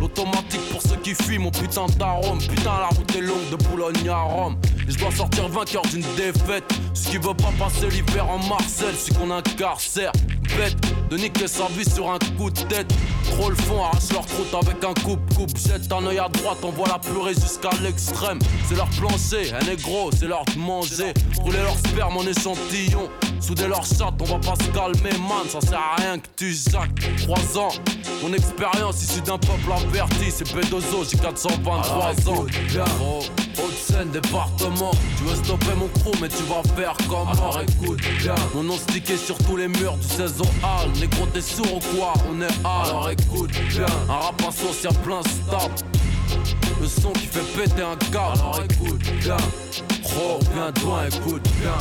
S31: L'automatique pour ceux qui fuient mon putain d'arôme. Putain, la route est longue de Boulogne à Rome. Et je dois sortir vainqueur d'une défaite. Ce qui veut pas passer l'hiver en Marcel, c'est qu'on incarcère. Bête de niquer sa vie sur un coup de tête. Trop le fond, arrache leur croûte avec un coupe-coupe. Jette un œil à droite, on voit la purée jusqu'à l'extrême. C'est leur plancher, un négro, c'est leur de manger. Rouler leur sperme en échantillon. Souder leur chatte, on va pas se calmer, man. Ça sert à rien que tu jacques. 3 ans, mon expérience issue d'un peuple averti. C'est P2O, j'ai 423 ans. Oh, Haute-Seine, département. Tu veux stopper mon crew, mais tu vas faire comment? Alors écoute bien. Mon nom stické sur tous les murs du 16 hall. Négro, t'es sourd ou quoi On est hall. Alors écoute bien. Un rap social plein stable. Le son qui fait péter un câble. Alors écoute bien. Oh, bien loin, écoute bien.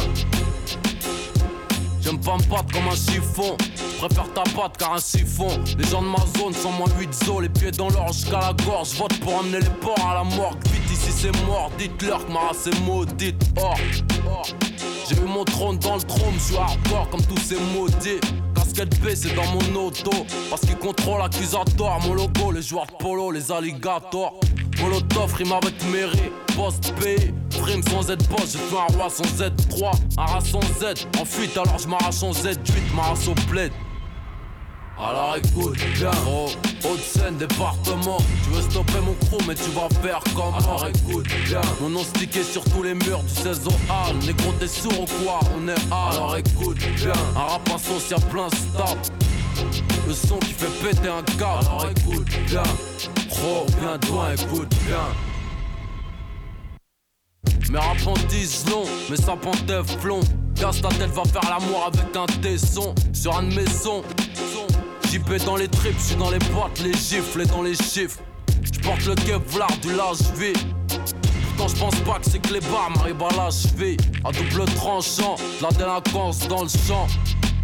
S31: J'aime pas me battre comme un chiffon. Préfère ta batte car un siphon. Les gens de ma zone sont moins 8 zo, les pieds dans l'or jusqu'à la gorge. Vote pour amener les porcs à la morgue. Vite ici c'est mort. Dites-leur que ma race est maudite. Or, or. J'ai eu mon trône dans le trône, je hardcore comme tous ces maudits. Casquette B, c'est dans mon auto. Parce qu'ils contrôlent l'accusatoire. Mon logo, les joueurs de polo, les alligators. Molotov rime avec mairie, post P, prime sans Z-Boss, j'ai fait un roi sans Z3, un rat sans Z, en fuite alors je m'arrache en Z8, ma race au bled. Alors écoute bien, oh, Haute-Seine, département. Tu veux stopper mon crew mais tu vas faire comment Alors écoute bien, mon nom stické sur tous les murs du 16 au hall Négro t'es sourd ou quoi? On est hall. Alors écoute bien, un rap social plein stable Le son qui fait péter un câble. Alors écoute bien, oh bien loin écoute bien mes rap en disent long, mes sapins flon. Casse ta tête, va faire l'amour avec un tesson. Sur un de mes sons, dans les tripes, j'suis dans les boîtes, les gifles et dans les chiffres. J'porte le Kevlar du lâche vie. Pourtant j'pense pas que c'est que les bars m'arrivent à l'achever. À double tranchant, la délinquance dans le champ.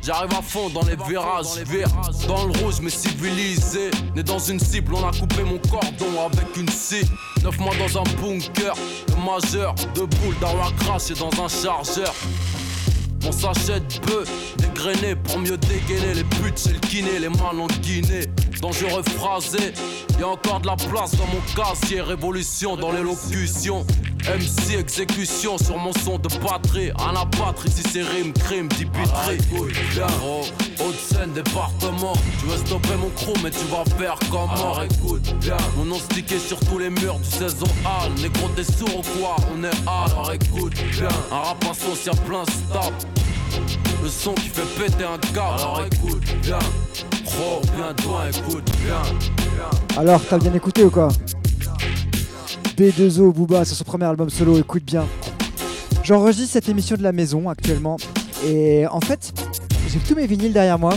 S31: J'arrive à fond dans les virages, vire dans le rouge mais civilisé. Né dans une cible, on a coupé mon cordon avec une scie. Neuf mois dans un bunker, le majeur, deux boules d'avoir craché dans un chargeur. Mon sachet de bœuf, dégrainé pour mieux dégainer les putes chez le kiné, les mains en Guinée. Dangereux phrasé, y a encore de la place dans mon casier, révolution dans l'élocution. MC exécution sur mon son de batterie. Un abattre ici c'est rime, crime, dipiterie. Oh, Haute-Seine, département. Tu veux stopper mon crew, mais tu vas faire comment Alors écoute bien. Mon nom stické sur tous les murs du 16 au hall. Négro, t'es sourd ou quoi? On est hall. Alors écoute bien. Un rap social plein stable. Le son qui fait péter un câble. Alors écoute bien. Oh, bien loin, écoute bien.
S10: Alors, t'as bien écouté ou quoi? B2O Booba sur son premier album solo, écoute bien. J'enregistre cette émission de la maison actuellement et en fait, j'ai tous mes vinyles derrière moi.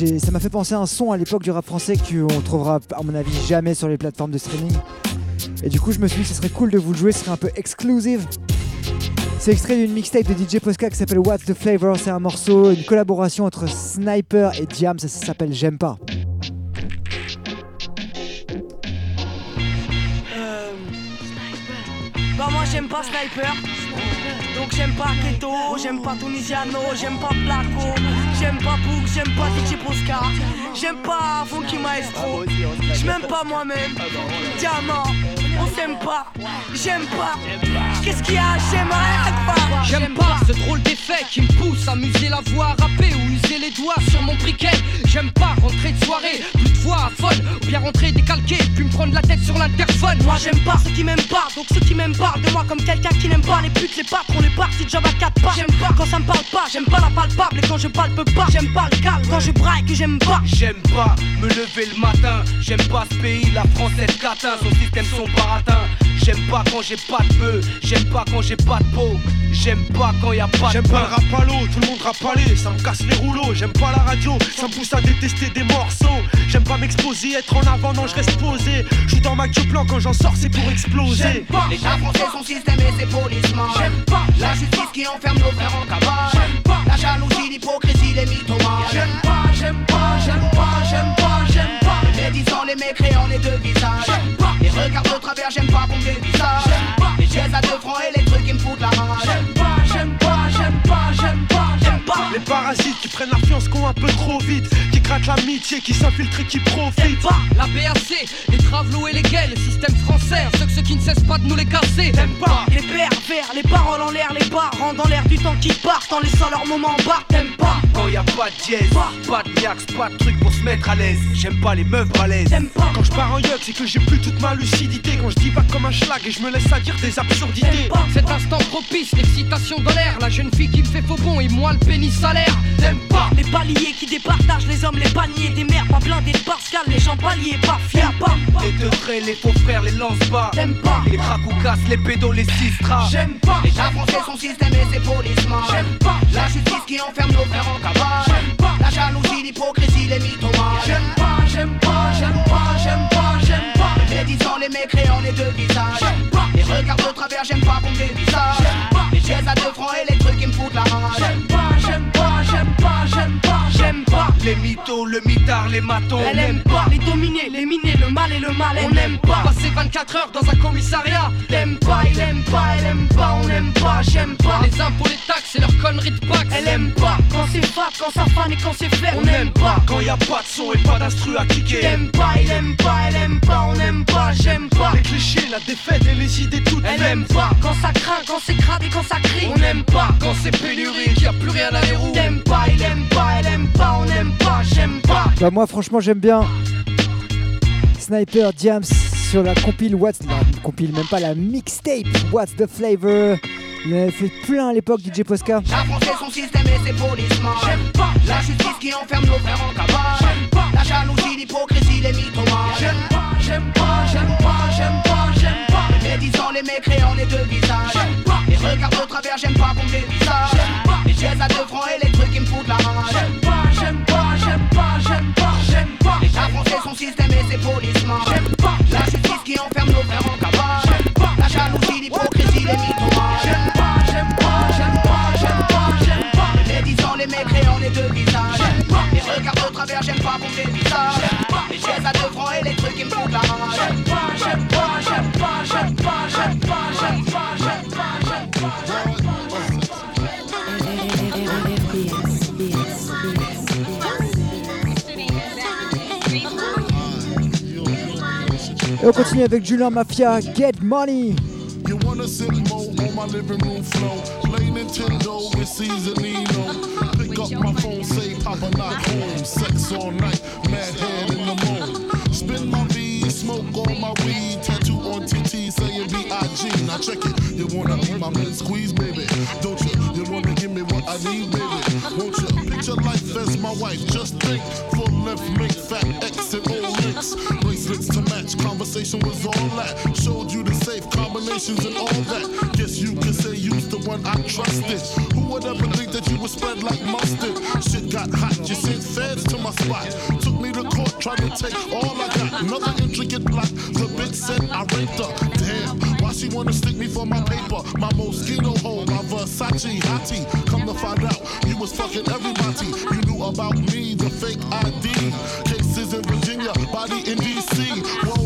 S10: Et ça m'a fait penser à un son à l'époque du rap français qu'on trouvera à mon avis jamais sur les plateformes de streaming. Et du coup, je me suis dit que ce serait cool de vous le jouer, ce serait un peu exclusive. C'est extrait d'une mixtape de DJ Posca qui s'appelle What's the Flavor. C'est un morceau, une collaboration entre Sniper et Diam. Ça s'appelle J'aime pas.
S4: Bah moi j'aime pas Sniper. Donc j'aime pas Keto, j'aime pas Tunisiano, j'aime pas Placo J'aime pas Book, j'aime pas DJ Posca J'aime pas Funky Maestro J'm'aime pas moi-même. Diamant, on s'aime pas J'aime pas Qu'est-ce qu'il y a J'aimerais pas
S37: J'aime pas ce drôle d'effet qui me pousse à muser la voix, à rapper ou user les doigts sur mon briquet. J'aime pas rentrer de soirée, plus de voix à folle, ou bien rentrer décalqué, puis me prendre la tête sur l'interphone.
S4: Moi j'aime pas ceux qui m'aiment pas, donc ceux qui m'aiment parlent de moi comme quelqu'un qui n'aime pas les putes, les patrons, les parties de job à quatre pas. J'aime pas quand ça me parle pas, j'aime pas la palpable et quand je palpe pas, j'aime pas le calme quand je braille que j'aime pas.
S38: J'aime pas me lever le matin, j'aime pas ce pays, la France est catin, son système son baratin. J'aime pas quand j'ai pas de bœuf, j'aime pas quand j'ai pas de peau, j'aime pas quand y a pas de
S8: J'aime pas le rap à l'eau, tout le monde rappe à l'est, ça me casse les rouleaux. J'aime pas la radio, ça me pousse à détester des morceaux. J'aime pas m'exposer, être en avant, non, je reste posé. Joue dans ma queue plan quand j'en sors, c'est pour exploser.
S4: J'aime pas
S39: L'État français, son système et ses policemen.
S4: J'aime pas
S39: la justice qui enferme nos frères en cabale.
S4: J'aime pas
S39: la jalousie, l'hypocrisie, les mythomanes.
S4: J'aime pas, j'aime pas, j'aime pas, j'aime pas, j'aime pas.
S39: Les médisants, les mécréants, les deux visages.
S4: J'aime pas
S39: les regards de travers, j'aime pas qu'on me dévisage.
S4: J'aime pas
S39: les chaises à deux francs et les
S8: Les parasites qui prennent la fiance qu'on un peu trop vite, qui grattent l'amitié, qui s'infiltrent et qui profitent.
S37: pas la BAC, les travelots et les gays, le système français, ceux, ceux qui ne cessent pas de nous les casser.
S4: T'aimes pas les pervers, les paroles en l'air, les barres dans l'air du temps qui partent en laissant leur moment en bas. T'aimes pas
S38: Quand y a pas de dièse, pas de niax, pas de truc pour se mettre à l'aise. J'aime pas les meufs balèzes.
S4: T'aimes pas
S8: Quand je pars en yuck, c'est que j'ai plus toute ma lucidité. Quand je dis pas comme un schlag et je me laisse à dire des absurdités.
S37: Cet instant propice, l'excitation dans l'air, la jeune fille qui me fait faux bon et moi le pénis salaire.
S4: Pas les paliers qui départagent les hommes, les paniers des mères, pas blindés de Pascal, les gens paliers, pas fiers, pas.
S38: Les deux traits, les faux frères, les lance pas.
S4: T'aimes pas
S38: les cracoucas, les pédos, les sistras.
S4: J'aime pas
S39: L'État français, son système et ses policemen.
S4: J'aime pas
S39: la justice qui enferme nos frères en cabale.
S4: J'aime pas
S39: la jalousie, l'hypocrisie, les mythomanes.
S4: J'aime pas, j'aime pas, j'aime pas, j'aime pas, j'aime pas.
S39: Les médisants, les mécréants, les deux visages.
S4: J'aime pas
S39: les regards de travers, j'aime pas qu'on me dévisage.
S4: J'aime pas
S39: les chaises à deux francs et les
S4: J'aime pas, j'aime pas, j'aime pas, j'aime pas. Pas.
S38: Les mythos, le mitard, les matons.
S4: Elle aime pas les dominés, les minés, le mal et le mal.
S37: On n'aime pas passer 24 heures dans un commissariat.
S4: T'aimes pas, il aime pas, elle aime pas, on aime pas, j'aime pas.
S37: Les impôts, les taxes et leurs conneries de Pax.
S4: Elle aime pas quand c'est fat, quand ça fan et quand c'est fait.
S8: On n'aime pas quand y a pas de son et pas d'instru à kicker.
S4: T'aimes pas, il aime pas, elle aime pas, on aime pas, j'aime pas.
S8: Les clichés, la défaite et les idées toutes
S4: Elle aime pas quand ça craint, quand c'est crade et quand ça crie.
S37: On n'aime pas quand c'est pénurie, qu'il y a plus rien à les roues.
S4: T'aimes pas, il aime pas, elle aime pas, on aime pas, j'aime pas.
S10: Bah moi franchement j'aime bien Sniper Diams sur la compile What's non, compile même pas la mixtape What's the Flavor. Il avait fait plein à l'époque DJ Posca.
S39: La français, son système et ses policemen.
S4: J'aime pas
S39: la justice qui enferme nos frères en cabale.
S4: J'aime pas
S39: la jalousie, l'hypocrisie, les mythomanes.
S4: J'aime pas, j'aime pas, j'aime pas, j'aime pas, j'aime pas.
S39: Les médisants, les mécréants, les deux visages.
S4: J'aime pas
S39: les regards de travers, j'aime pas qu'on me dévisage.
S4: J'aime pas
S39: les chaises à deux francs et les trucs qui me foutent la rage. Français, son système et ses policemen.
S4: J'aime pas
S39: la justice qui enferme nos frères en cabale.
S4: J'aime pas
S39: la jalousie, l'hypocrisie, les mythomanes.
S4: J'aime pas, j'aime pas, j'aime pas, j'aime pas, j'aime pas.
S39: Les médisants, les mécréants, les deux visages.
S4: J'aime pas
S39: les regards de travers, j'aime pas qu'on me dévisage.
S4: J'aime pas
S39: les chaises à deux francs et les trucs qui me foutent la rage.
S4: J'aime pas, j'aime pas, j'aime pas, j'aime pas, j'aime pas, j'aime pas,
S10: Et on continue avec Julien Mafia, Get Money.
S40: You wanna on my living room. Play Nintendo with Seasonino. Pick up my phone, say Papa not home. Sex all night, mad head in the moon. Spin my V, smoke my weed. Tattoo on TT saying B.I.G. Now check it. You wanna be my man squeeze, baby? Don't you? You wanna give me what I need, baby? Won't you? Picture life as my wife. Just think. Full left, make fat X and O links. Conversation was all that. Showed you the safe combinations and all that. Guess you could say you's the one I trusted. Who would ever think that you would spread like mustard? Shit got hot, you sent feds to my spot. Took me to court, tried to take all I got. Another intricate plot. The bitch said I raped her. Damn, why she wanna stick me for my paper? My mosquito hole, my Versace hottie. Come to find out, you was fucking everybody. You knew about me, the fake ID. Cases in Virginia, body in DC. Whoa,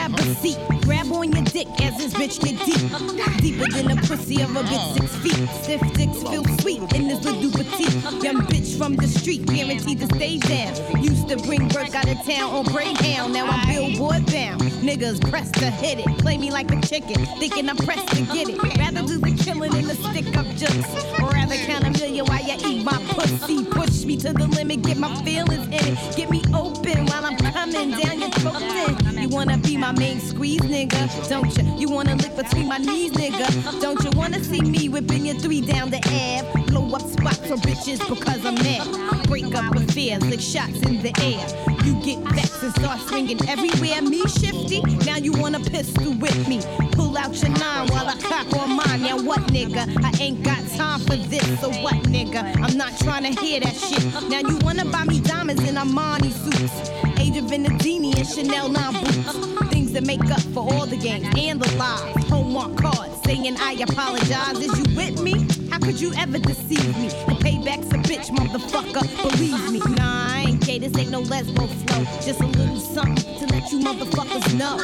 S41: grab a seat. Grab on your dick as this bitch get deep. Deeper than the pussy of a bitch six feet. Stiff dicks feel sweet in this little petite. Young bitch from the street, guaranteed to stay down. Used to bring work out of town on Greyhound. Now I'm billboard bound. Niggas press to hit it. Play me like a chicken, thinking I'm pressed to get it. Rather do the killing than the stick up jokes. Or rather count a million while you eat my pussy. Push me to the limit, get my feelings in it. Get me open while I'm coming down your throat. Wanna be my main squeeze, nigga? Don't you? You wanna lick between my knees, nigga? Don't you wanna see me whipping your three down the Ave? Blow up spots for bitches because I'm mad. Break up affairs, lick shots in the air. You get vexed and start swinging everywhere. Me shifty, now you wanna pistol with me. Pull out your nine while I cock on mine. Now what, nigga? I ain't got time for this. So what, nigga? I'm not trying to hear that shit. Now you wanna buy me diamonds in Armani suits. Age of Venedini and Chanel 9 boots. Things that make up for all the games and the lies. Homework cards saying I apologize. Is you with me? How could you ever deceive me? The payback's a bitch, motherfucker. Believe me. Nah, I ain't gay. This ain't no lesbo flow. Just a little something to let you motherfuckers know.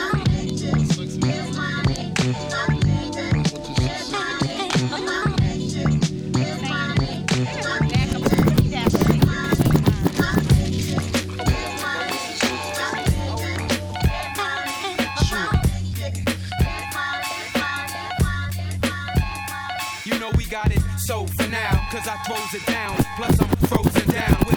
S5: Cause I throws it down. Plus I'm frozen down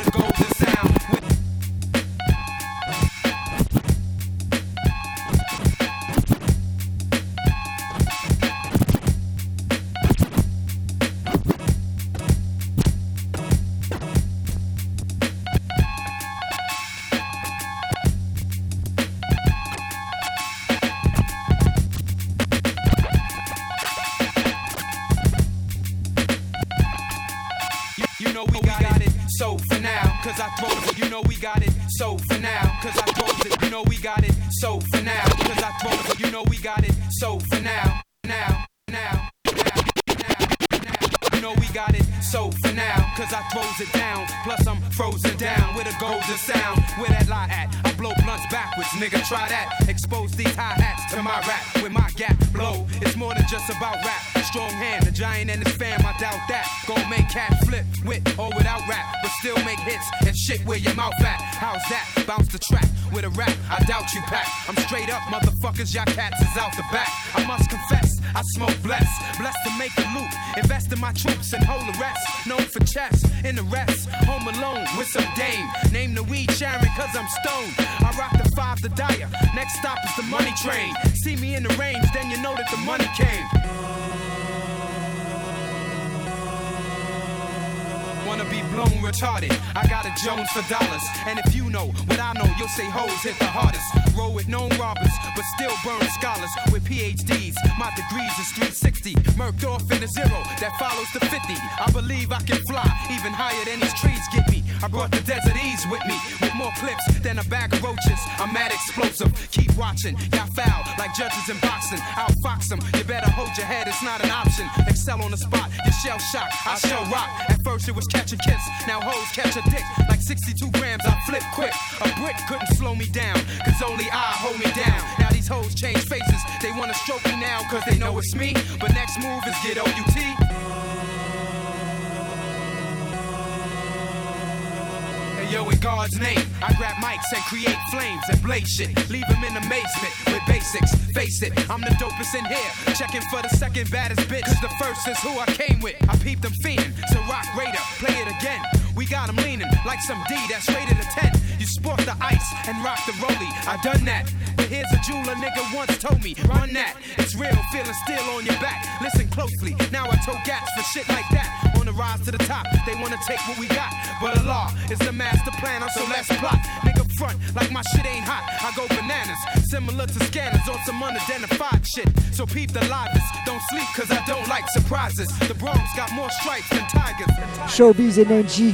S5: motherfuckers. Y'all cats is out the back. I must confess, I smoke blessed, blessed to make a loot. Invest in my troops and hold the rest. Known for chess in the rest. Home alone with some dame. Name the weed Sharon, cause I'm stoned. I rock the five, the dyer. Next stop is the money train. See me in the range, then you know that the money came. Wanna be blown retarded. I got a Jones for dollars. And if you know what I know, you'll say hoes hit the hardest. Roll with known robbers, but still burn scholars with PhDs. My degrees is 360. Murked off in a zero that follows the 50. I believe I can fly even higher than these trees get. I brought the desert ease with me, with more clips than a bag of roaches. I'm mad explosive. Keep watching, y'all foul like judges in boxing. I'll fox them. You better hold your head, it's not an option. Excel on the spot, you shell shock. I shell rock. At first it was catch a kiss, now hoes catch a dick. Like 62 grams, I flip quick. A brick couldn't slow me down, cause only I hold me down. Now these hoes change faces. They wanna stroke me now cause they know it's me. But next move is get OUT. Yo, in God's name, I grab mics and create flames and blaze shit. Leave them in amazement with basics. Face it, I'm the dopest in here. Checking for the second baddest bitch. Cause the first is who I came with. I peeped them fiending. So rock Raider, play it again. We got them leaning like some D that's rated a 10. You sport the ice and rock the rollie. I done that. But here's a jeweler nigga once told me, run that. It's real, feeling still on your back. Listen closely. Now I told gats for shit like that. Rise to the top, they wanna take what we got. But Allah is the master planner, so let's plot. Nigga front like my shit ain't hot. I go bananas, similar to scanners on some unidentified shit. So peep the livest. Don't sleep cause I don't like surprises. The Bronx got more stripes than tigers.
S10: Showbiz Energy.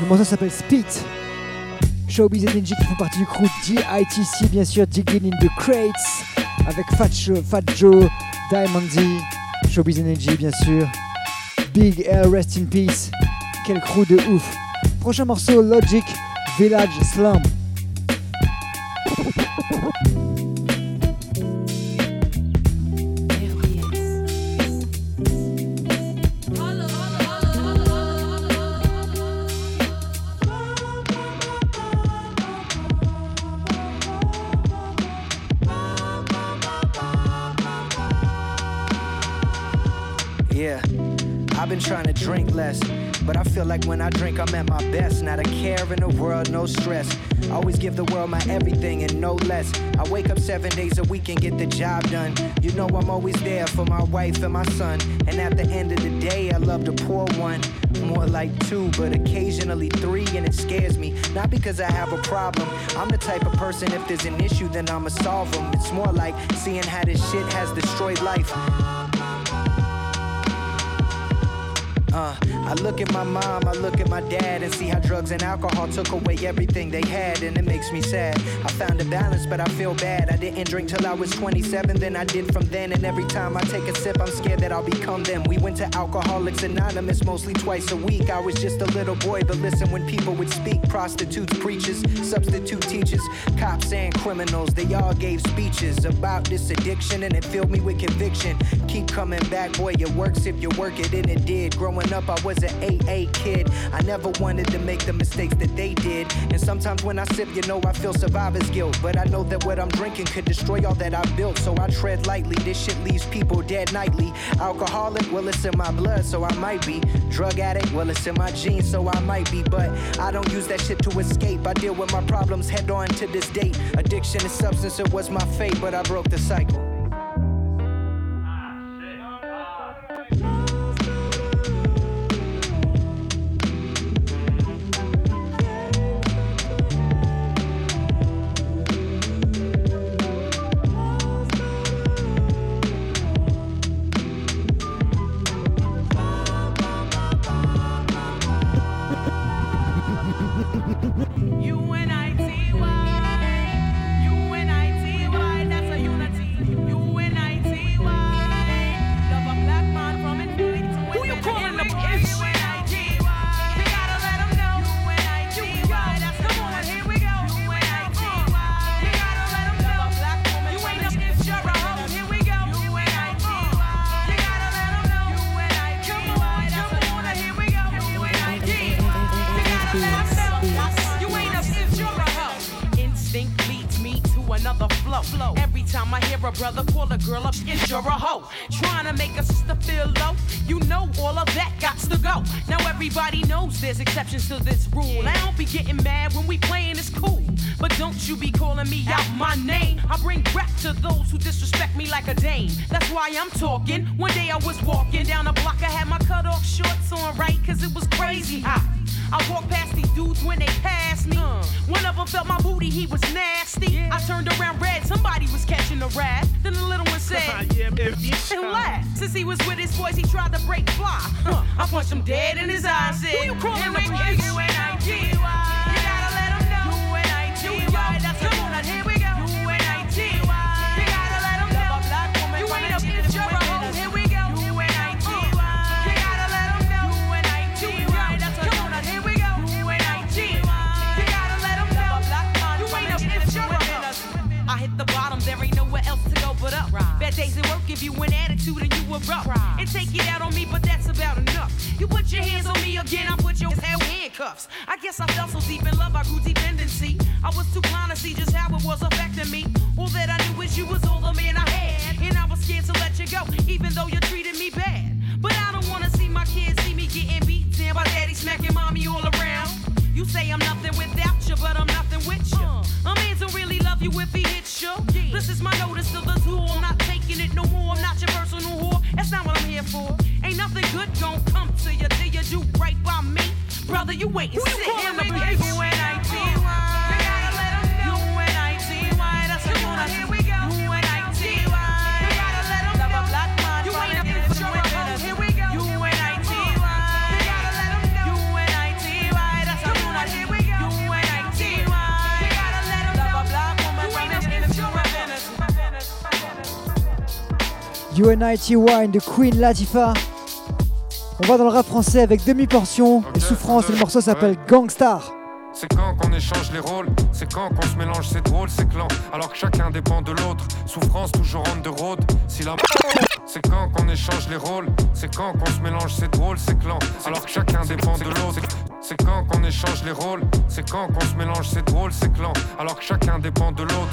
S10: Le morceau s'appelle? Spit. Showbiz Energy qui font partie du crew DITC, bien sûr, Digging in the Crates, avec Fat, Joe, Fat Joe, Diamond D, Showbiz Energy, bien sûr, Big L, Rest in Peace. Quel crew de ouf. Prochain morceau, Logic, Village Slum.
S42: Been trying to drink less, but I feel like when I drink, I'm at my best. Not a care in the world, no stress. Always give the world my everything and no less. I wake up seven days a week and get the job done. You know I'm always there for my wife and my son. And at the end of the day, I love to pour one. More like two, but occasionally three, and it scares me. Not because I have a problem. I'm the type of person, if there's an issue, then I'ma solve them. It's more like seeing how this shit has destroyed life. Uh, I look at my mom, I look at my dad, and see how drugs and alcohol took away everything they had, and it makes me sad. I found a balance, but I feel bad. I didn't drink till I was 27, then I did from then, and every time I take a sip, I'm scared that I'll become them. We went to Alcoholics Anonymous mostly twice a week. I was just a little boy, but listen when people would speak prostitutes, preachers, substitute teachers, cops, and criminals. They all gave speeches about this addiction, and it filled me with conviction. Keep coming back, boy, it works if you work it, and it did. Growing up, I was an AA kid. I never wanted to make the mistakes that they did. And sometimes when I sip, you know, I feel survivor's guilt. But I know that what I'm drinking could destroy all that I built. So I tread lightly. This shit leaves people dead nightly. Alcoholic, well, it's in my blood, so I might be. Drug addict, well, it's in my genes, so I might be. But I don't use that shit to escape. I deal with my problems head on to this date. Addiction and substance, it was my fate, but I broke the cycle. Rough. And take it out on me, but that's about enough. You put your hands on me again, I put your hell handcuffs. I guess I fell so deep in love, I grew dependency. I was too blind to see just how it was affecting me. All that I knew is you was all the man I had. And I was scared to let you go, even though you treated me bad. But I don't wanna see my kids see me getting beat down by daddy smacking mommy all around. You say I'm nothing without you, but I'm nothing with you. Uh. A man don't really love you if he hits you. This is my notice to the tool. I'm praying for. Ain't nothing good come to you till you do right by me. Brother, you waiting,
S43: sitting
S42: in the
S43: and I T Y. Gotta let them know when I T Y. That's a Here we go. A hoe.
S10: UNIT Wine de Queen Latifah. On va dans le rap français avec demi-portion et souffrance et le morceau s'appelle Gangstar.
S44: C'est quand qu'on échange les rôles, c'est quand qu'on se mélange, c'est drôle, c'est clan, alors que chacun dépend de l'autre. Souffrance toujours on the road, si la. C'est quand qu'on échange les rôles, c'est quand qu'on se mélange, c'est drôle, c'est clan, alors que chacun dépend de l'autre. C'est quand qu'on échange les rôles, c'est quand qu'on se mélange, c'est drôle, c'est clan, alors que chacun dépend de l'autre.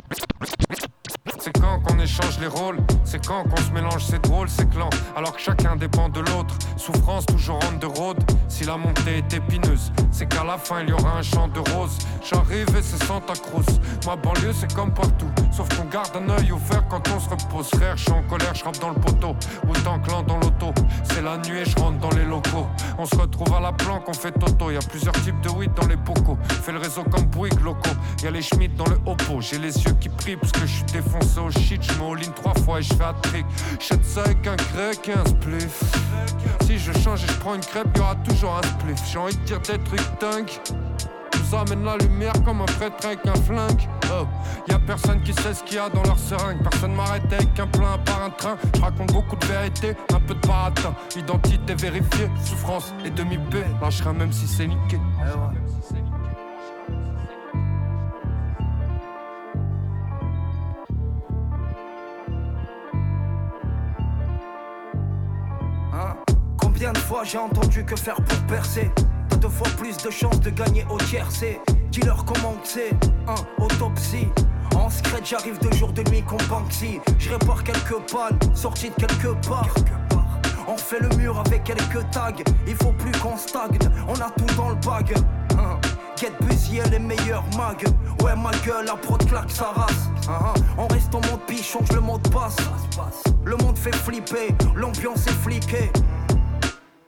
S44: C'est quand qu'on échange les rôles, c'est quand qu'on se mélange, c'est drôle, c'est clan, alors que chacun dépend de l'autre. Souffrance toujours on the road, si la montée est épineuse, c'est qu'à la fin il y aura un champ de roses. J'arrive et c'est Santa Cruz, ma banlieue c'est comme partout, sauf qu'on garde un œil ouvert quand on se repose. Frère, je suis en colère, je dans le poteau, autant clan dans l'auto. C'est la nuit et je rentre dans les locaux. On se retrouve à la planque, on fait toto, y a plusieurs types de weed dans les bocaux. Fais le réseau comme Bouygues locaux, y a les Schmitt dans le Oppo. J'ai les yeux qui prient parce que je suis défoncé au shit, je trois fois et je fais un trick. J'achète ça avec un grec et un spliff. Si je change et je prends une crêpe, y aura toujours un spliff. J'ai envie de dire des trucs dingues. Nous amène la lumière comme un prêtre avec un flingue. Oh, y a personne qui sait ce qu'il y a dans leur seringue. Personne m'arrête avec un plein par un train. Je raconte beaucoup de vérité, un peu de baratin. Identité vérifiée, souffrance et demi-paix. Lâcherai même si c'est niqué.
S27: Combien de fois j'ai entendu que faire pour percer. T'as deux fois plus de chances de gagner au tiercé. Dis-leur comment c'est, hein, autopsie. En secret j'arrive de jour de nuit comme Banksy Je répare quelques pannes, sorti de quelque part. On fait le mur avec quelques tags. Il faut plus qu'on stagne, on a tout dans le bag hein. Get busy et les meilleurs mags Ouais ma gueule, la prod claque sa race hein. On reste en mode piche, change le mot de passe. Le monde fait flipper, l'ambiance est fliquée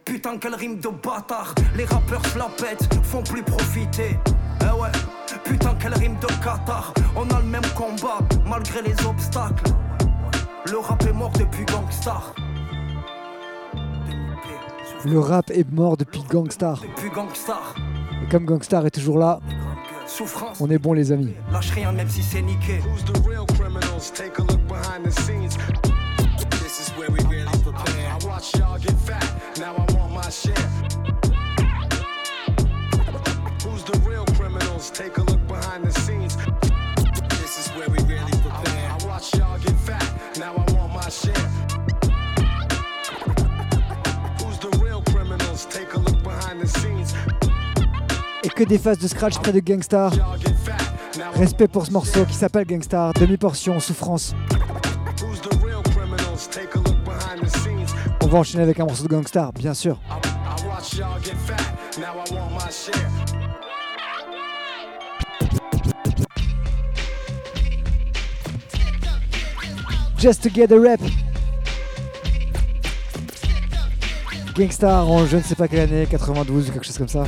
S27: Putain quelle rime de bâtard. Les rappeurs se la pètent, font plus profiter. Eh ouais, putain quelle rime de Qatar On a le même combat, malgré les obstacles. Le rap est mort depuis Gangstar.
S10: Le rap est mort depuis Gangstar.
S27: Depuis Gangstar.
S10: Et comme Gangstar est toujours là,
S27: Souffrance,
S10: on est bon les amis.
S27: lâche rien même si c'est niqué
S45: Take a look behind the scenes. This is where we really prepare. I watch y'all get fat, now I want my share. Who's the real criminals? Take a look behind the scenes.
S10: Et que des phases de scratch près de Gangstar. Respect pour ce morceau qui s'appelle Gangstar, demi-portion, souffrance.
S45: Who's the real criminals? Take a look behind the scenes.
S10: On va enchaîner avec un morceau de Gangstar, bien sûr.
S45: I watch y'all get fat, now I want my share.
S10: Just to get a rap. Gangstar en je ne sais pas quelle année, 92 ou quelque chose comme ça.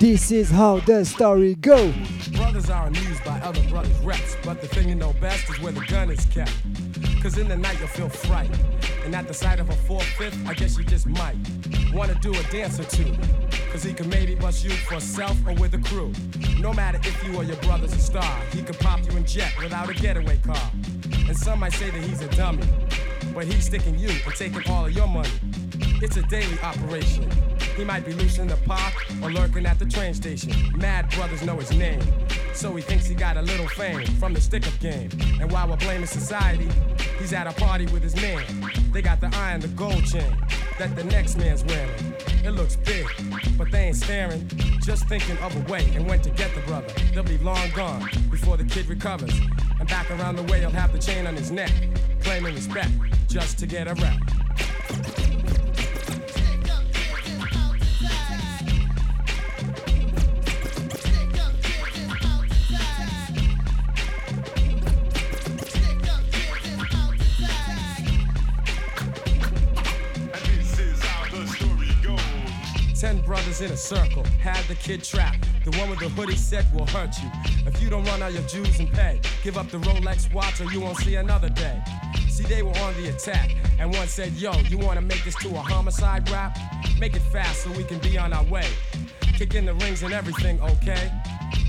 S10: This is how the story go.
S46: Brothers are amused by other brothers' reps, but the thing you know best is where the gun is kept. Cause in the night you'll feel fright. And at the sight of a four-fifth, I guess you just might wanna do a dance or two. Cause he could maybe bust you for self or with a crew. No matter if you or your brother's a star, he could pop you in jet without a getaway car. And some might say that he's a dummy, but he's sticking you and taking all of your money. It's a daily operation. He might be loose in the park or lurking at the train station. Mad brothers know his name. So he thinks he got a little fame from the stick up game. And while we're blaming society, he's at a party with his man. They got the eye and the gold chain that the next man's wearing. It looks big, but they ain't staring. Just thinking of a way and when to get the brother. They'll be long gone before the kid recovers. And back around the way, he'll have the chain on his neck, claiming respect just to get a rep. In a circle, had the kid trapped. The one with the hoodie said will hurt you. If you don't run out your dues and pay, give up the Rolex watch or you won't see another day. See, they were on the attack, and one said, Yo, you wanna make this to a homicide rap? Make it fast so we can be on our way. Kick in the rings and everything, okay?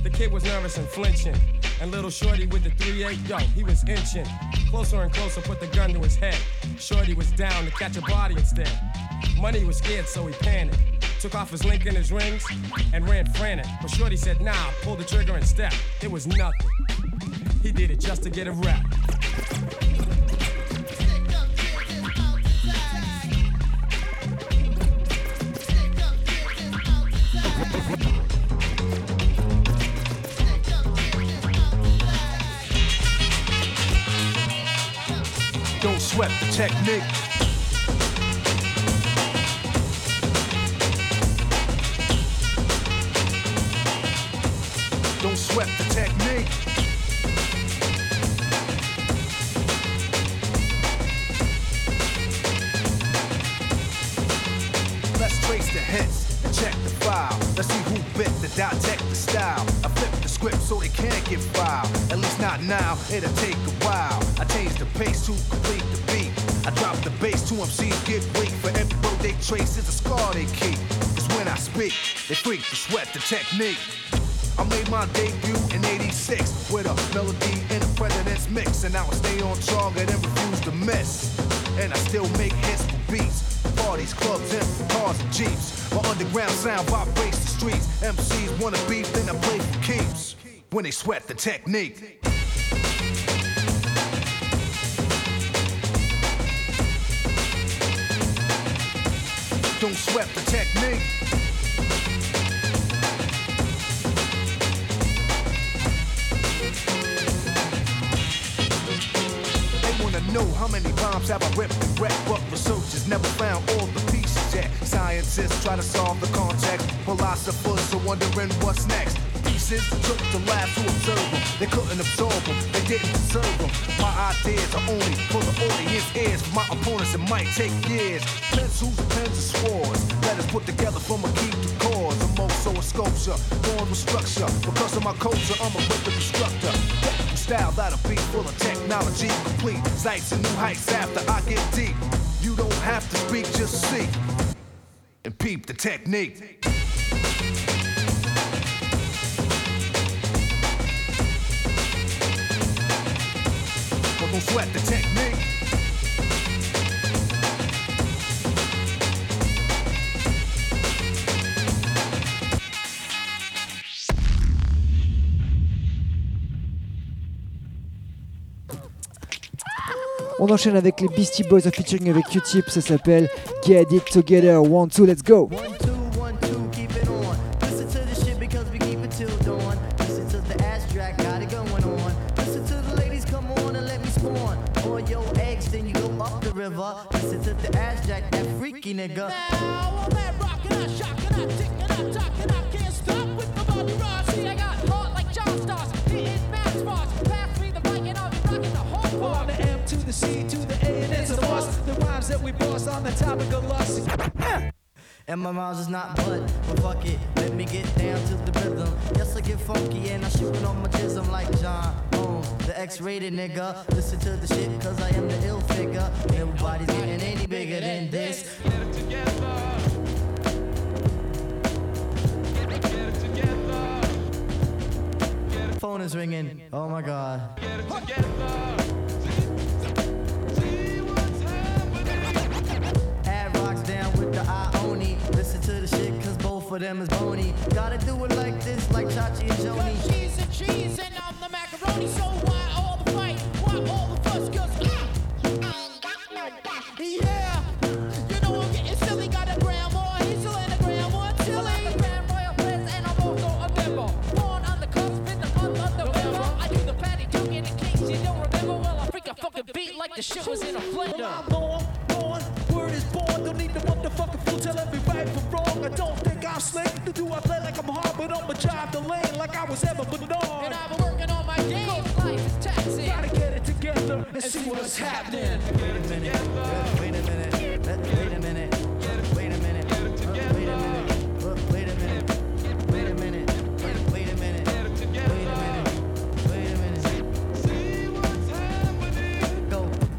S46: The kid was nervous and flinching. And little Shorty with the 3-8, yo, he was inching. Closer and closer, put the gun to his head. Shorty was down to catch a body instead. Money was scared, so he panicked. Took off his link and his rings and ran frantic. But Shorty said, nah, pull the trigger and step. It was nothing. He did it just to get a rap.
S45: Don't sweat the technique. The technique. Let's trace the hits and check the file. Let's see who bit the dissect the style. I flip the script so they can't get filed. At least not now, it'll take a while. I change the pace to complete the beat. I drop the bass, to MCs get weak. For every road they trace is a scar they keep. Cause when I speak, they freak to sweat the technique. I made my debut in 86 with a melody in a president's mix. And I stay on target and refuse to miss. And I still make hits for beats. Parties, clubs, and cars and jeeps. My underground sound vibrates the streets. MCs wanna beef, then I play for keeps. When they sweat the technique. Don't sweat the technique. Many bombs have I ripped and wrecked, but researchers never found all the pieces yet. Scientists try to solve the context, philosophers are wondering what's next. Pieces took the lab to observe them. They couldn't absorb them, they didn't deserve them. My ideas are only for the audience ears. My opponents, it might take years. Pencils, pens, and swords. Letters put together from a key to cause. I'm also a sculpture, born with structure. Because of my culture, I'm a rhythm instructor. Style that'll be full of technology, complete sights and new heights after I get deep. You don't have to speak, just see and peep the technique. But don't sweat the technique.
S10: On enchaîne avec les Beastie Boys en featuring avec Q-Tip, ça s'appelle Get It Together, one, two, let's go.
S47: Listen to the shit because we keep it till dawn. Listen to the ass track, got it going on. Listen to the ladies, come on and let me spawn. Or your eggs, then you go up the river. Listen to the ass jack, that freaky nigga.
S48: Now I'm at rockin', I shockin', I tickin', I talkin', I can't stop with Bobby. See, I got
S49: C to the A and it's a boss. The rhymes that we boss on the topic of lust.
S47: And my rhymes is not but, but fuck it, let me get down to the rhythm. Yes, I get funky and I shoot on my jism like John Holmes, the X-rated nigga. Listen to the shit cause I am the ill figure. Everybody's getting any bigger than this. Phone is ringing. Oh my god. With the Ioni. Listen to the shit, cause both of them is bony. Gotta do it like this, like Chachi and Joni.
S49: Cause she's and cheese and I'm the macaroni. So why all the fight? Why all the fuss? Cause I, I ain't got no back. Yeah, you know I'm getting silly. Got a grandma, Hazel and a grandma, Tilly. I'm the Grand Royal Prince and I'm also a member. Born on the cusp in the month of November. I do the patty joke in the case you don't remember. Well, I freak a fucking beat like the shit was in a blender.
S48: I'm born, born, word is born. Don't need the motherfucking fool telling me right from wrong. I don't think I'm slick. To do I play like I'm hard, but I'ma drive the lane like I was ever put on.
S49: And I've been working on my game. Life is taxing.
S48: Gotta get it together and see what's happening.
S47: Wait a minute, wait a minute, wait a minute,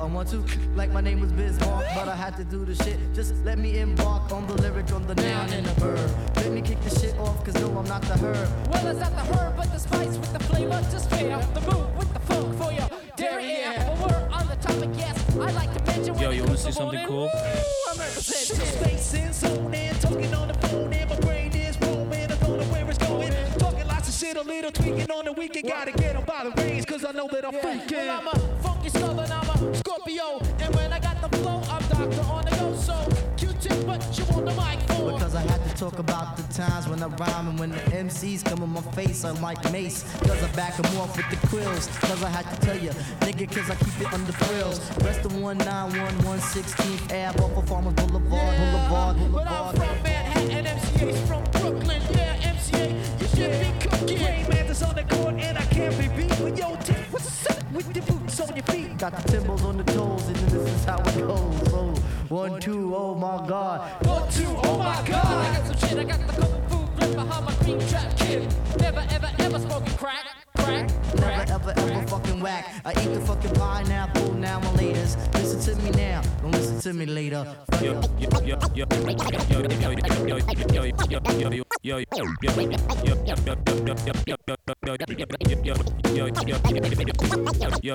S47: I want to, like my name was Bismarck, but I had to do the shit. Just let me embark on the lyric, on the noun and the verb. Let me kick the shit off, cause no, I'm not the herb.
S49: Well, it's not the herb, but the spice with the flavor to spare. The move with the funk for your derriere. But we're on the topic, yes. I like to mention when
S50: Yo, you wanna see something
S49: morning.
S50: cool?
S49: Ooh, I'm representing.
S48: Space in, zone in, talking on the phone, and my brain is roaming. I don't know where it's going. Talking lots of shit, a little tweaking on the weekend. Gotta get 'em by the reins, cause I know that I'm freaking.
S49: Well, I'm a funky southern, I'm a Scorpio. And when I got the flow, I'm doctor on the go. So, Q-tip, what you want the mic for?
S47: Because I had to talk about the times when I rhyme and when the MCs come in my face, I'm like Mace. Cause I back back 'em off with the quills. Cause I had to tell you, nigga, cause I keep it under frills. Rest of 191, 116th Ave off of Farmers Boulevard, Boulevard,
S49: But I'm from Manhattan, MCA's from Brooklyn. Yeah, MCA, you should be cooking.
S48: Mantis on the court, and I can't be beat. But yo, Tiff, what's up with the boots on your feet?
S47: Got the timbals on the toes, and this is how it goes. Oh, one, two, oh my god.
S49: One, two, oh my god. I got some shit, I got the kung fu grip behind my cream trap kid. Never, ever, ever smoking crack, crack,
S47: Never ever ever fucking whack. I eat the fucking pineapple now and laters. Listen to me now, don't listen to me later.
S50: Yo, yo, yo, yo, yo, yo, yo, yo, yo, yo, yo, yo, yo, yo, Yo,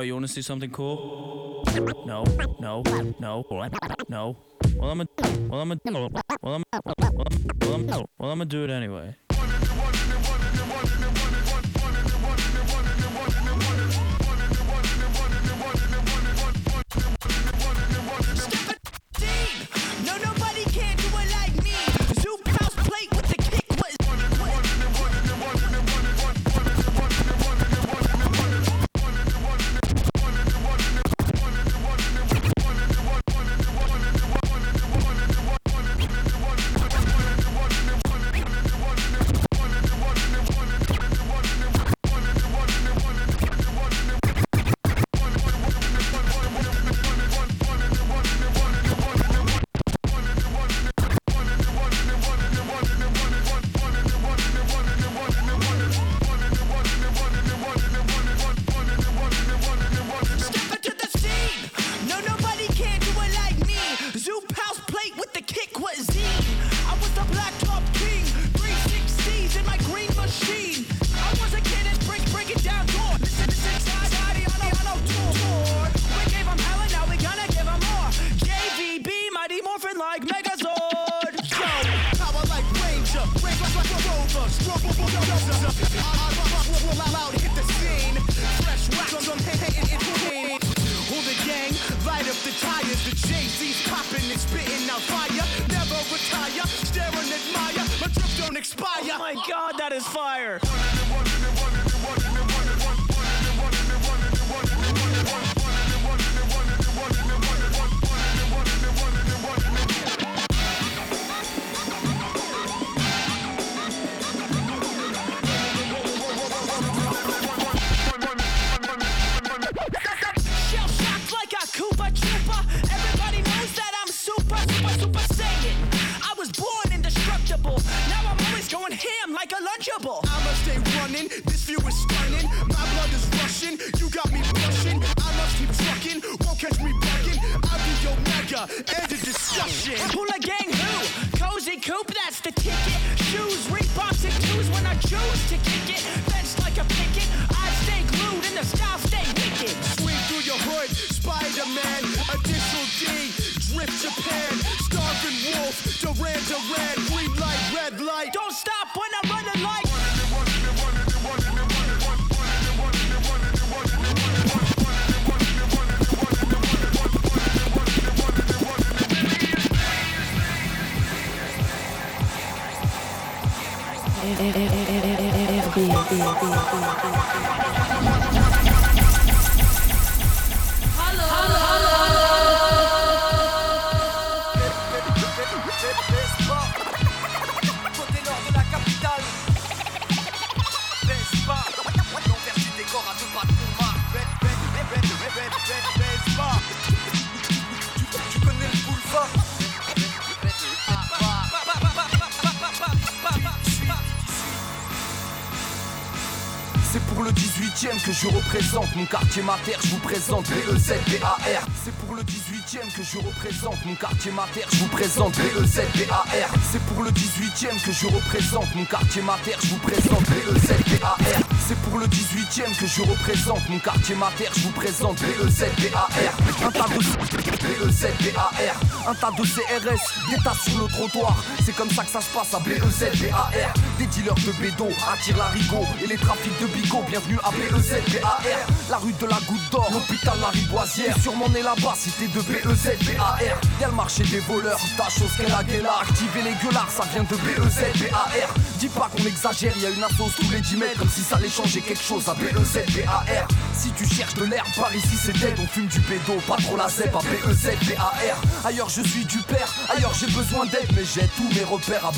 S50: you wanna see something cool? No, no, no, no. Well, I'm a, well, I'm a, well, I'm, well, I'm, well, I'm, well, I'm gonna do it anyway.
S49: No, nobody
S51: fuck. 18ème que je représente mon quartier mater, je vous présente E BEZBAR. C'est pour le 18ème que je représente mon quartier mater, je vous présente E BEZBAR. C'est pour le 18ème que je représente mon quartier mater, je vous présente E BEZBAR. C'est pour le 18ème que je représente mon quartier mater, je vous présente E BEZBAR. Un tas de BEZBAR, un tas de CRS, des tas sur le trottoir. C'est comme ça que ça se passe à BEZBAR. Dealers de bédo attirent l'arigot et les trafics de bigot. Bienvenue à BEZBAR. La rue de la Goutte d'Or, l'hôpital la Riboisière. Sûrement né là-bas, cité de BEZBAR. Y'a le marché des voleurs, ta chose qu'elle a gueulard. Activer les gueulards, ça vient de BEZBAR. Dis pas qu'on exagère, y a une assos tous les 10 mètres. Comme si ça allait changer quelque chose à BEZBAR. Si tu cherches de l'herbe, par ici c'est dead. On fume du pédo, pas trop la zèbre à BEZBAR. Ailleurs je suis du père, ailleurs j'ai besoin d'aide. Mais j'ai tous mes repères à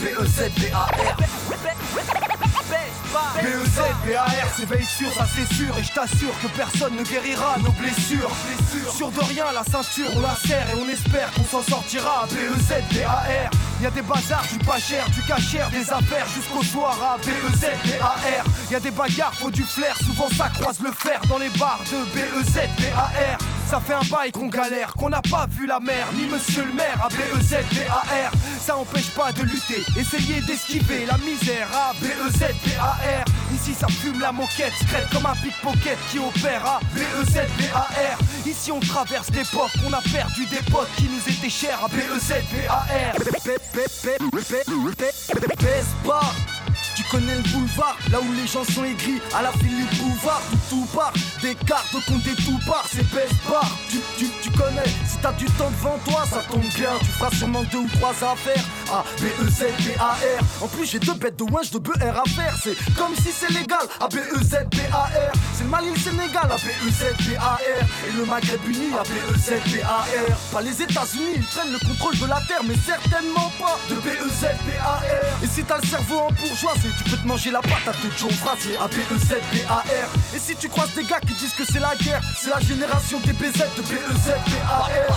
S51: BEZBAR.
S27: BEZBAR, c'est veille sûr, ça c'est sûr. Et je t'assure que personne ne guérira nos blessures. Sûr de rien, la ceinture on la serre Et on espère qu'on s'en sortira. BEZBAR Y'a des bazars, du pas cher, du cachère Des affaires jusqu'au soir. À BEZBAR Y'a des bagarres, faut du flair. Souvent ça croise le fer dans les bars de E BEZBAR ça fait un bail qu'on galère, qu'on n'a pas vu la mer, ni monsieur le maire à BEZBAR. Ça empêche pas de lutter, essayer d'esquiver la misère à BEZBAR. Ici ça fume la moquette, secrète comme un pickpocket qui opère à BEZBAR. Ici on traverse l'époque, on a perdu des potes qui nous étaient chers pas tu connais le boulevard, là où les gens sont aigris, à la Philippe Bouvard, tout part, des cartes compte des tout part, c'est bar. Tu, tu, tu connais, si t'as du temps devant toi, ça tombe bien, tu feras sûrement deux ou trois affaires. A B E Z B A R. En plus j'ai deux bêtes de winch de BR à faire, c'est comme si c'est légal. A B E Z B A R. C'est le Mali le Sénégal, A B E Z B A R. Et le Maghreb uni, A B E Z B A R. Pas les États-Unis, ils prennent le contrôle de la terre, mais certainement pas de B E Z B A R. Et si t'as le cerveau en bourgeois, tu peux te manger la patate de Joe Frazier A B E Z B A R. Et si tu croises des gars qui disent que c'est la guerre, c'est la génération des BZ de B E Z B A R.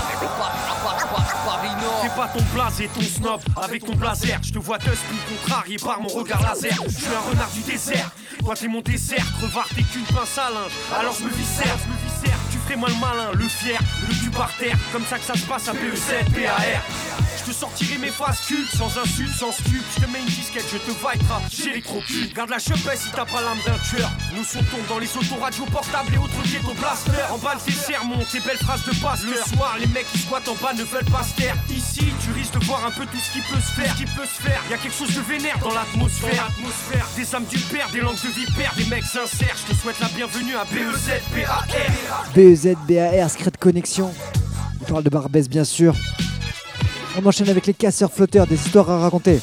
S52: Fais pas ton blasé, ton snob avec ton blazer. Je te vois dust plus contrarié par mon regard laser. Je suis un renard du désert. Toi t'es mon dessert, crevard t'es qu'une pince à linge. Alors je me viscère, je me viscère. Tu ferais moi le malin, le fier, le cul par terre. Comme ça que ça se passe à BEZ, BAR. Je te sortirai mes phrases cultes, sans insulte, sans stup. Je te mets une disquette, je te les croquis. Garde la chepette si t'as pas l'âme d'un tueur. Nous sautons dans les autoradios portables et autres ghetto blasters. En balle tes sermons, tes belles phrases de passe. Le soir, les mecs qui squattent en bas ne veulent pas se taire. Ici, tu risques de voir un peu tout ce qui peut se faire. Qui peut se faire, y a quelque chose de vénère dans l'atmosphère. Atmosphère. Des âmes du père, des langues de vipère, des mecs sincères. Je te souhaite la bienvenue à E BEZ, BAR.
S10: BEZBAR, Secret Connexion. Il parle de Barbès, bien sûr. On enchaîne avec les casseurs flotteurs, des histoires à raconter.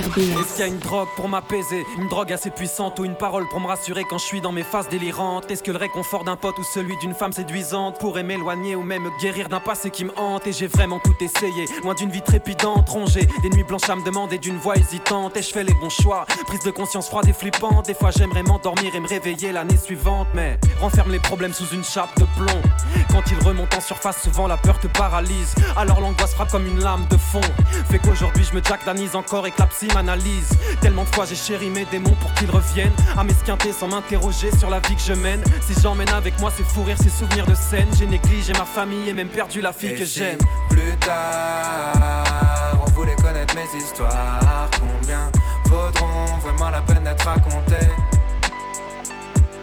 S53: Est-ce qu'il y a une drogue pour m'apaiser Une drogue assez puissante ou une parole pour me rassurer quand je suis dans mes phases délirantes Est-ce que le réconfort d'un pote ou celui d'une femme séduisante pourrait m'éloigner ou même me guérir d'un passé qui me hante Et j'ai vraiment tout essayé, loin d'une vie trépidante, rongée Des nuits blanches à me demander d'une voix hésitante Et je fais les bons choix, prise de conscience froide et flippante Des fois j'aimerais m'endormir et me réveiller l'année suivante Mais renferme les problèmes sous une chape de plomb Quand ils remontent en surface, souvent la peur te paralyse Alors l'angoisse frappe comme une lame de fond Fait qu'aujourd'hui je me jack encore et que m'analyse Tellement de fois j'ai chéri mes démons pour qu'ils reviennent À m'esquinter sans m'interroger sur la vie que je mène Si j'emmène avec moi c'est fou rire, ces souvenirs de scène J'ai négligé ma famille et même perdu la fille
S54: Et
S53: que j'aime
S54: Plus tard, on voulait connaître mes histoires. Combien vaudront vraiment la peine d'être racontés.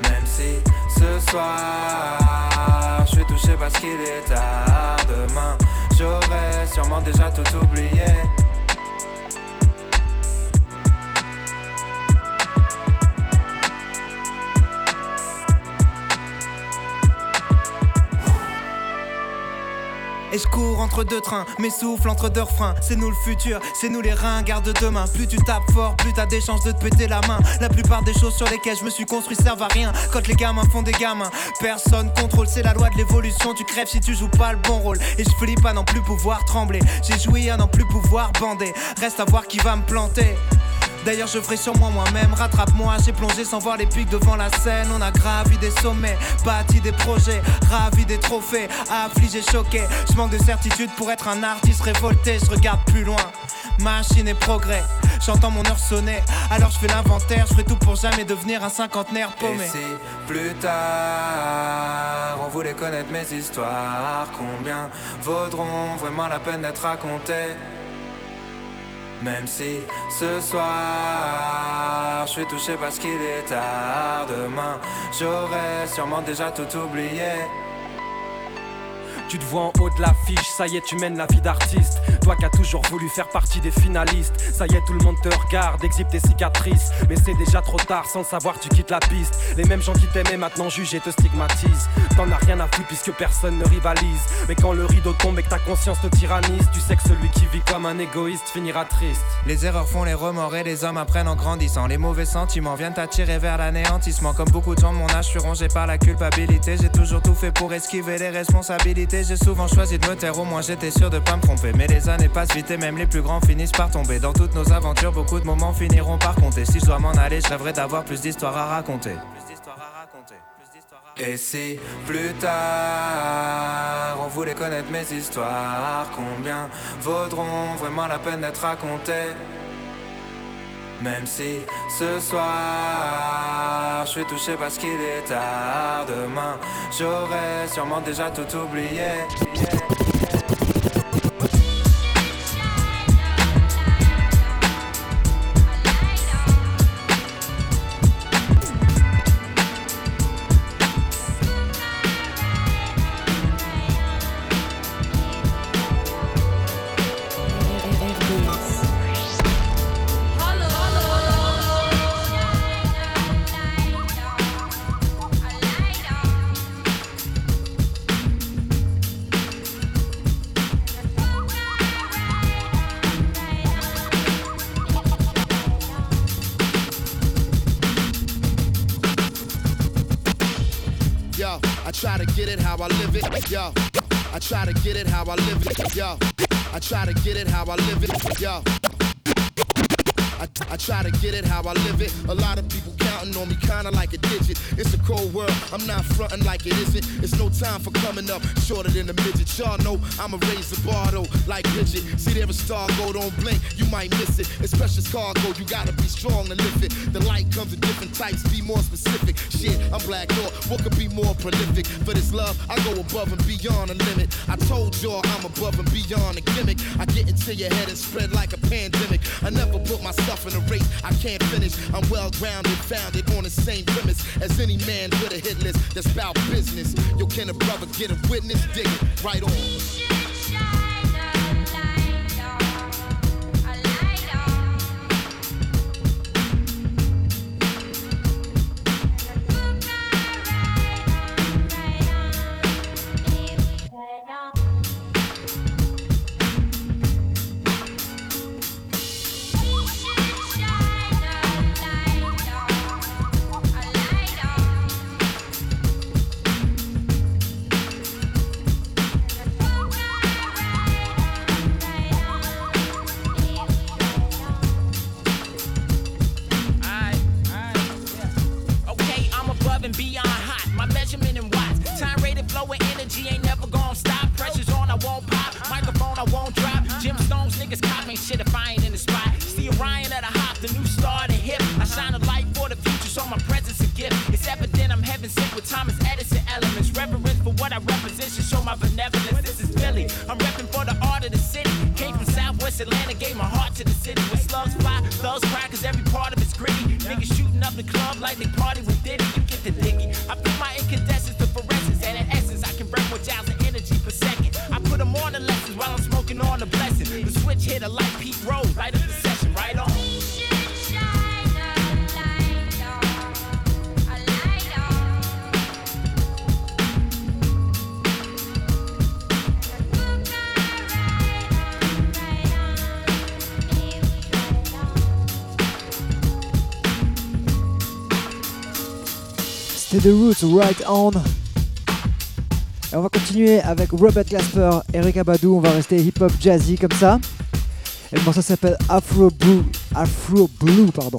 S54: Même si ce soir, je suis touché parce qu'il est tard. Demain, j'aurais sûrement déjà tout oublié.
S55: Et je cours entre deux trains, mes souffles entre deux refrains. C'est nous le futur, c'est nous les reins, garde demain. Plus tu tapes fort, plus t'as des chances de te péter la main. La plupart des choses sur lesquelles je me suis construit servent à rien. Quand les gamins font des gamins, personne contrôle, c'est la loi de l'évolution. Tu crèves si tu joues pas le bon rôle. Et je flippe à n'en plus pouvoir trembler. J'ai joui à n'en plus pouvoir bander. Reste à voir qui va me planter. D'ailleurs je ferai sûrement moi-même. Rattrape-moi, j'ai plongé sans voir les pics devant la scène. On a gravi des sommets, bâti des projets Ravi des trophées, affligé, choqué. Je manque de certitude pour être un artiste révolté. Je regarde plus loin, machine et progrès. J'entends mon heure sonner, alors je fais l'inventaire. Je ferai tout pour jamais devenir un cinquantenaire paumé.
S54: Et si plus tard on voulait connaître mes histoires Combien vaudront vraiment la peine d'être racontées même si ce soir je suis touché parce qu'il est tard Demain j'aurais sûrement déjà tout oublié
S53: Tu te vois en haut de l'affiche, ça y est, tu mènes la vie d'artiste. Toi qui as toujours voulu faire partie des finalistes, ça y est, tout le monde te regarde, exhibe tes cicatrices. Mais c'est déjà trop tard, sans le savoir, tu quittes la piste. Les mêmes gens qui t'aimaient maintenant jugent et te stigmatisent. T'en as rien à foutre puisque personne ne rivalise. Mais quand le rideau tombe et que ta conscience te tyrannise, tu sais que celui qui vit comme un égoïste finira triste.
S54: Les erreurs font les remords et les hommes apprennent en grandissant. Les mauvais sentiments viennent t'attirer vers l'anéantissement. Comme beaucoup de gens de mon âge, je suis rongé par la culpabilité. J'ai toujours tout fait pour esquiver les responsabilités. J'ai souvent choisi de me taire, au moins j'étais sûr de pas me tromper. Mais les années passent vite et même les plus grands finissent par tomber. Dans toutes nos aventures, beaucoup de moments finiront par compter. Si je dois m'en aller, je rêverais d'avoir plus d'histoires à raconter. Et si plus tard on voulait connaître mes histoires, combien vaudront vraiment la peine d'être racontées? Même si ce soir je suis touché parce qu'il est tard, demain j'aurais sûrement déjà tout oublié.
S19: How I live it. Yo, I try to get it how I live it. Yo, I try to get it how I live it. Yo. I, I try to get it how I live it. A lot of people counting on me, kinda like a digit. It's a cold world, I'm not fronting like it isn't. It's no time for coming up shorter than a midget. Y'all know I'ma raise the bar though, like Bridget. See there a star go, don't blink, you might miss it. It's precious cargo, you gotta be strong to lift it. The light comes in different types, be more specific. Shit, I'm black thought, what could be more prolific? For this love, I go above and beyond the limit. I told y'all I'm above and beyond the gimmick. I get into your head and spread like a pandemic. I never put myself in a race I can't finish. I'm well grounded, founded on the same premise as any man with a hit list that's about business. Yo, can a brother get a witness? Dig it right on.
S10: C'était The Roots, Right On. Et on va continuer avec Robert Glasper, Eric Abadou. On va rester hip-hop jazzy comme ça. Et le morceau s'appelle Afro Blue. Afro Blue, pardon.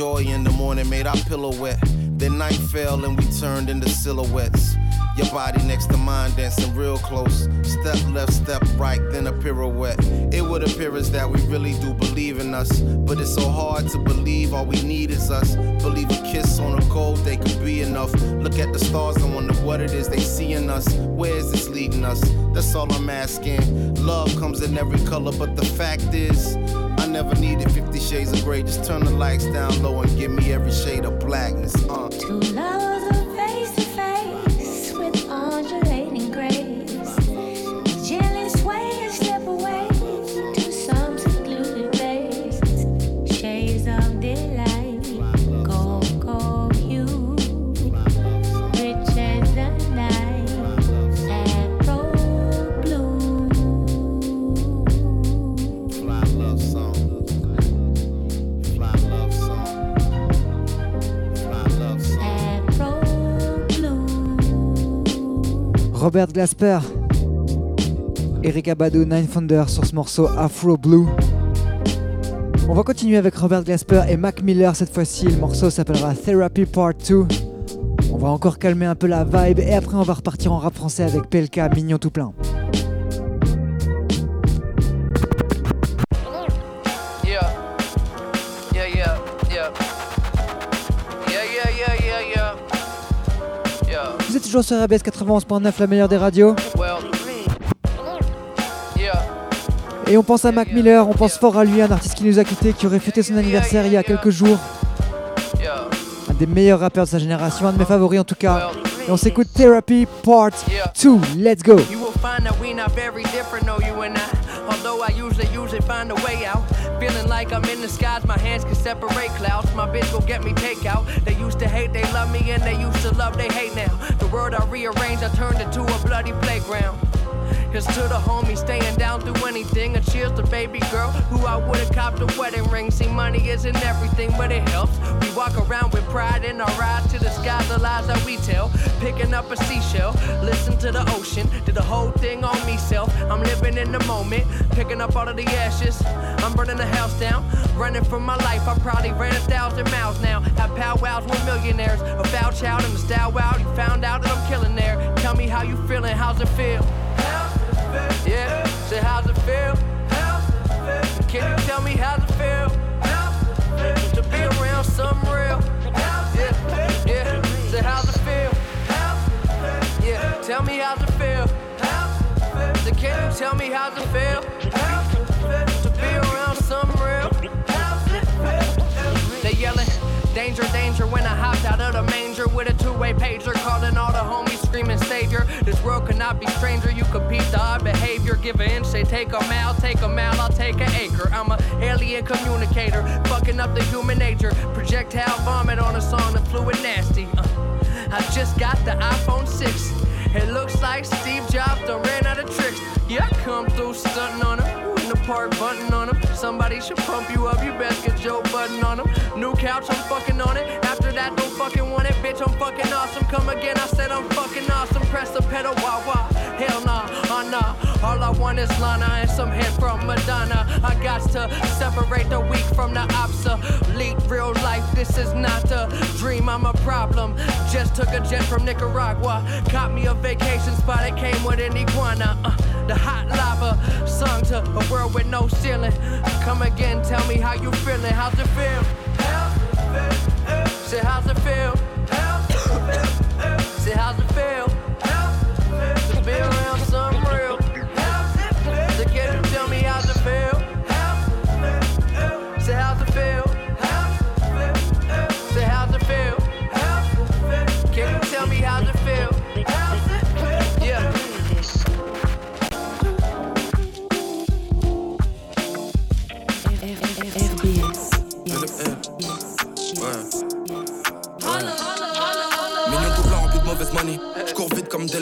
S43: Joy
S56: in the morning made our pillow wet. Then night fell and we turned into silhouettes. Your body next to mine dancing real close. Step left, step right, then a pirouette. It would appear as that we really do believe in us. But it's so hard to believe all we need is us. Believe a kiss on a cold day could be enough. Look at the stars and wonder what it is they see in us. Where is this leading us? That's all I'm asking. Love comes in every color, but the fact is, never needed 50 shades of gray. Just turn the lights down low and give me every shade of blackness. Uh.
S10: Robert Glasper, Eric Abadou, Nine Thunder sur ce morceau Afro Blue. On va continuer avec Robert Glasper et Mac Miller cette fois-ci. Le morceau s'appellera Therapy Part 2. On va encore calmer un peu la vibe et après on va repartir en rap français avec PLK Mignon tout plein. Toujours sur RBS 91.9, la meilleure des radios. Et on pense à Mac Miller, on pense fort à lui, un artiste qui nous a quitté, qui aurait fêté son anniversaire il y a quelques jours. Un des meilleurs rappeurs de sa génération, un de mes favoris en tout cas. Et on s'écoute Therapy Part 2. Let's go.
S57: Feeling like I'm in the skies, my hands can separate clouds. My bitch go get me takeout. They used to hate, they love me, and they used to love, they hate now. The world I rearranged, I turned into a bloody playground. Here's to the homies staying down through anything. And cheers to baby girl who I would've copped a wedding ring. See, money isn't everything, but it helps. We walk around with pride in our eyes to the skies, the lies that we tell. Picking up a seashell, listen to the ocean. Did the whole thing on me self. I'm living in the moment, picking up all of the ashes. I'm burning the house down, running for my life. I probably ran a thousand miles now. Have powwows with millionaires. A foul child in the style wow. You found out that I'm killing there. Tell me how you feeling, how's it feel? Yeah, say how's it feel? Can you tell me how's it feel? To be around something real. Yeah, yeah, say how's it feel? Yeah, tell me how's it feel? So can you tell me how's it feel? Danger, danger when I hopped out of the manger with a two-way pager, calling all the homies screaming savior. This world cannot be stranger. You compete the odd behavior. Give an inch, say take a mile, take a mile, I'll take an acre. I'm a alien communicator, fucking up the human nature. Projectile vomit on a song the fluid nasty. Uh, I just got the iPhone 6. It looks like Steve Jobs done ran out of tricks. Yeah, I come through stunting on him. The park, button on him. Somebody should pump you up. You best get Joe Button on him. New couch, I'm fucking on it. After that, don't fucking want it. Bitch, I'm fucking awesome. Come again, I said I'm fucking awesome. Press the pedal, wah wah. Hell nah, uh nah. All I want is Lana and some head from Madonna. I got to separate the weak from the obsolete. Real life, this is not a dream, I'm a problem. Just took a jet from Nicaragua. Caught me a vacation spot, it came with an iguana. Uh, the hot lava, sung to a world with no ceiling. Come again, tell me how you feeling. How's it feel? Say, how's it feel? Say, how's it feel?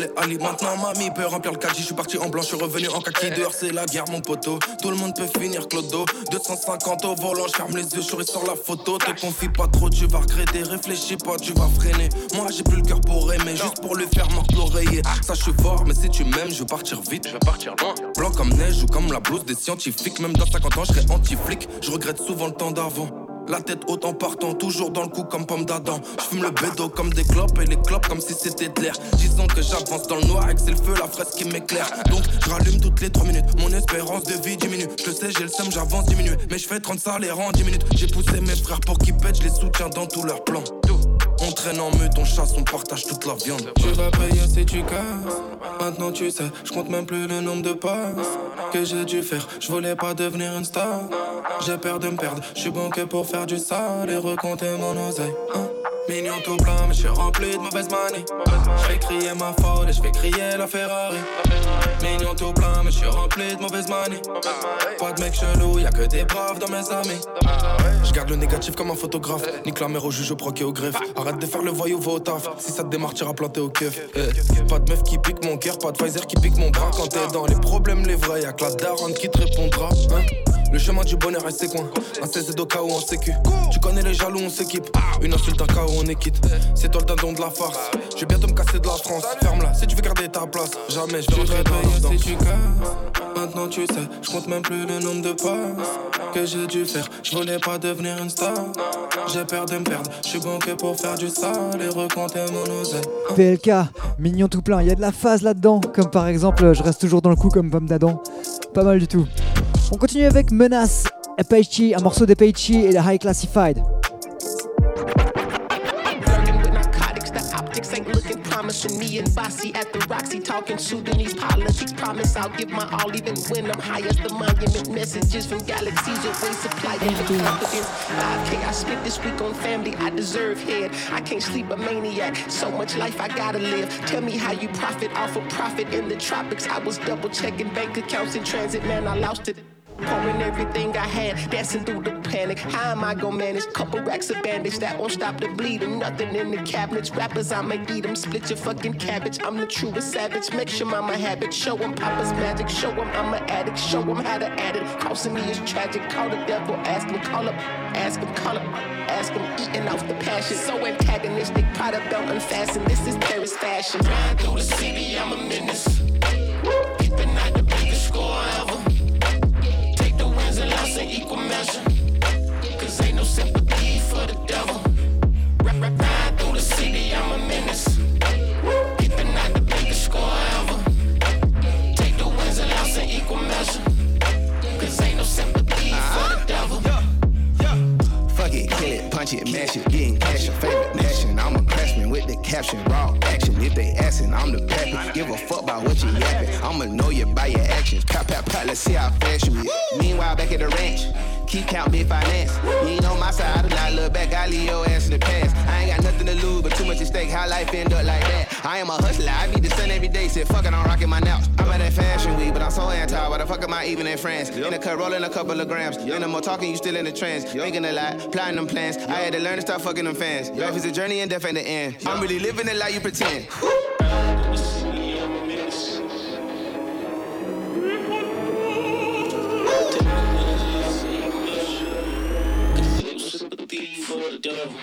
S25: Dele Ali. Maintenant, mamie peut remplir le caddie. Je suis parti en blanc, je suis revenu en kaki. Dehors, c'est la guerre, mon poteau. Tout le monde peut finir clodo. 250 au volant, je ferme les yeux, je sur la photo. Te confie pas trop, tu vas regretter. Réfléchis pas, tu vas freiner. Moi, j'ai plus le cœur pour aimer, juste pour lui faire mordre l'oreiller. Ça, je suis fort, mais si tu m'aimes, je veux partir vite. Je veux partir loin. Blanc comme neige ou comme la blouse des scientifiques. Même dans 50 ans, je serai anti-flic. Je regrette souvent le temps d'avant. La tête haute en partant, toujours dans le coup comme pomme d'Adam. Je fume le bédo comme des clopes et les clopes comme si c'était de l'air. Disons que j'avance dans le noir et que c'est le feu, la fraise qui m'éclaire. Donc je rallume toutes les 3 minutes, mon espérance de vie diminue. Je sais, j'ai le seum, j'avance diminuer. Mais je fais 30 salaires en 10 minutes. J'ai poussé mes frères pour qu'ils pètent, je les soutiens dans tous leurs plans. On traîne en meute, on chasse, on partage toute la viande. Tu vas payer si tu casses. Maintenant tu sais, je compte même plus le nombre de passes que j'ai dû faire. Je voulais pas devenir une star. J'ai peur de me perdre. Je suis bon que pour faire du sale et recompter mon oseille. hein? Mignon tout plein, mais je suis rempli de mauvaise manie. Je fais crier ma Ford et je fais crier la Ferrari. Mignon tout plein, mais je suis rempli de mauvaise manie. Pas de mec chelou, y'a que des braves dans mes amis. Je garde le négatif comme un photographe. Nique la mère au juge, au proc et au greffe. Arrête de faire le voyou, va au taf. Si ça te démarre, t'iras planter au keuf. Eh, Pas de meuf qui pique mon cœur, pas de Pfizer qui pique mon bras. Quand t'es dans les problèmes, les vrais, y'a que la daronne qui te répondra. hein. Le chemin du bonheur est ses coins. Un CZ au cas où en sécu. Tu connais les jaloux, on s'équipe. Une insulte, un cas où on est quitte. C'est toi le dindon de la farce. Je vais bientôt me casser de la France. Ferme-la si tu veux garder ta place. Jamais je vais payer si tu casses. Maintenant tu sais, je compte même plus le nombre de pas que j'ai dû faire. Je voulais pas devenir une star. J'ai peur de me perdre. Je suis bon que pour faire du sale et recompter mon oseille.
S10: PLK, mignon tout plein. Il y a de la phase là-dedans, comme par exemple, je reste toujours dans le coup comme pomme d'Adam. Pas mal du tout. On continue avec Menace, Apache, un morceau d'Apache et de High Classified.
S58: Flirting with narcotics, the optics ain't looking
S59: promising me and Bossy at the Roxy talking Sudanese politics. Promise I'll give my all even when I'm high as the monument. Messages from galaxies away supply and the confidence. 5K I spent this week on family. I deserve head. I can't sleep a maniac. So much life I gotta live. Tell me how you profit off of profit in the tropics. I was double checking bank accounts in transit. Man, I lost it. Pouring everything I had, dancing through the panic. How am I gonna manage? Couple racks of bandage that won't stop the bleeding. Nothing in the cabinets. Rappers, I'ma eat them. Split your fucking cabbage. I'm the truest savage. Make sure mama habit. Show 'em Papa's magic. Show Show 'em I'm an addict. Show Show 'em how to add it. Costing me is tragic. Call the devil. Ask him. Call up. Ask him. Call up. Ask him. Eating off the passion. So antagonistic. Prada belt unfastened. This is Paris fashion. Ride through the city. I'm a menace. Keeping
S60: punch it, mash it, getting cash, your favorite nation. I'm a craftsman with the caption, raw action. If they asking, I'm the pappy. Give a fuck about what you yapping. I'ma know you by your actions. Pop, pop, pop, let's see how fast you is. Meanwhile, back at the ranch, keep count big finance. You ain't on my side, I do not look back. I leave your ass in the past. I ain't got nothing to lose, but too much at stake. How life end up like that? I am a hustler, I beat the sun every day. Said, fuck it, I'm rocking my nails. I'm at that fashion week, but I'm so anti. Why the fuck am I even in France? In the cut, rolling a couple of grams. Then no more talking, you still in the trance. Thinking a lot, plotting them plans. I had to learn to stop fucking them fans. Life is a journey and death ain't the end. I'm really living the life you pretend.
S61: deliver.